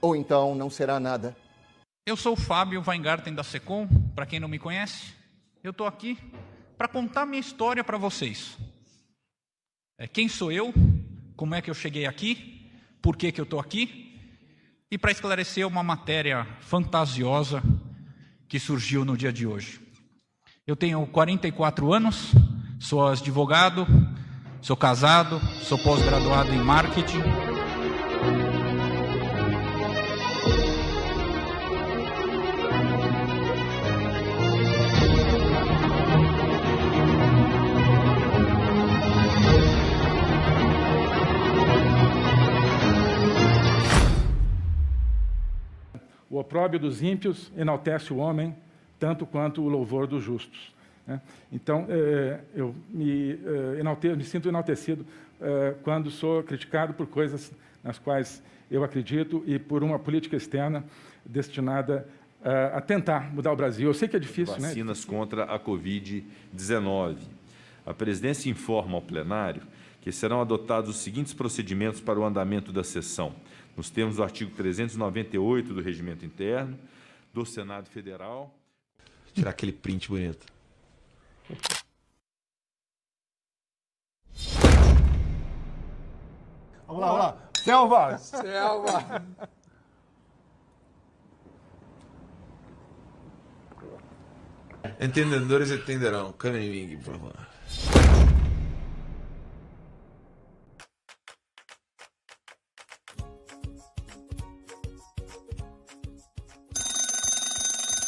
Ou então não será nada. Eu sou Fábio Weingarten da Secom, para quem não me conhece. Eu estou aqui para contar minha história para vocês. É, quem sou eu? Como é que eu cheguei aqui? Por que, que eu estou aqui? E para esclarecer uma matéria fantasiosa que surgiu no dia de hoje. Eu tenho 44 anos, Sou advogado, sou casado, sou pós-graduado em marketing. O opróbio dos ímpios enaltece o homem, tanto quanto o louvor dos justos. Né? Então, é, eu me, é, enalte, me, sinto enaltecido é, quando sou criticado por coisas nas quais eu acredito e por uma política externa destinada a tentar mudar o Brasil. Eu sei que é difícil, Vacinas né? Vacinas contra a Covid-19. A presidência informa ao plenário que serão adotados os seguintes procedimentos para o andamento da sessão, nos termos do artigo 398 do Regimento Interno do Senado Federal. Tirar aquele print bonito. Vamos lá, vamos lá. Selva! Selva! Entendedores entenderão. Caminho, por favor.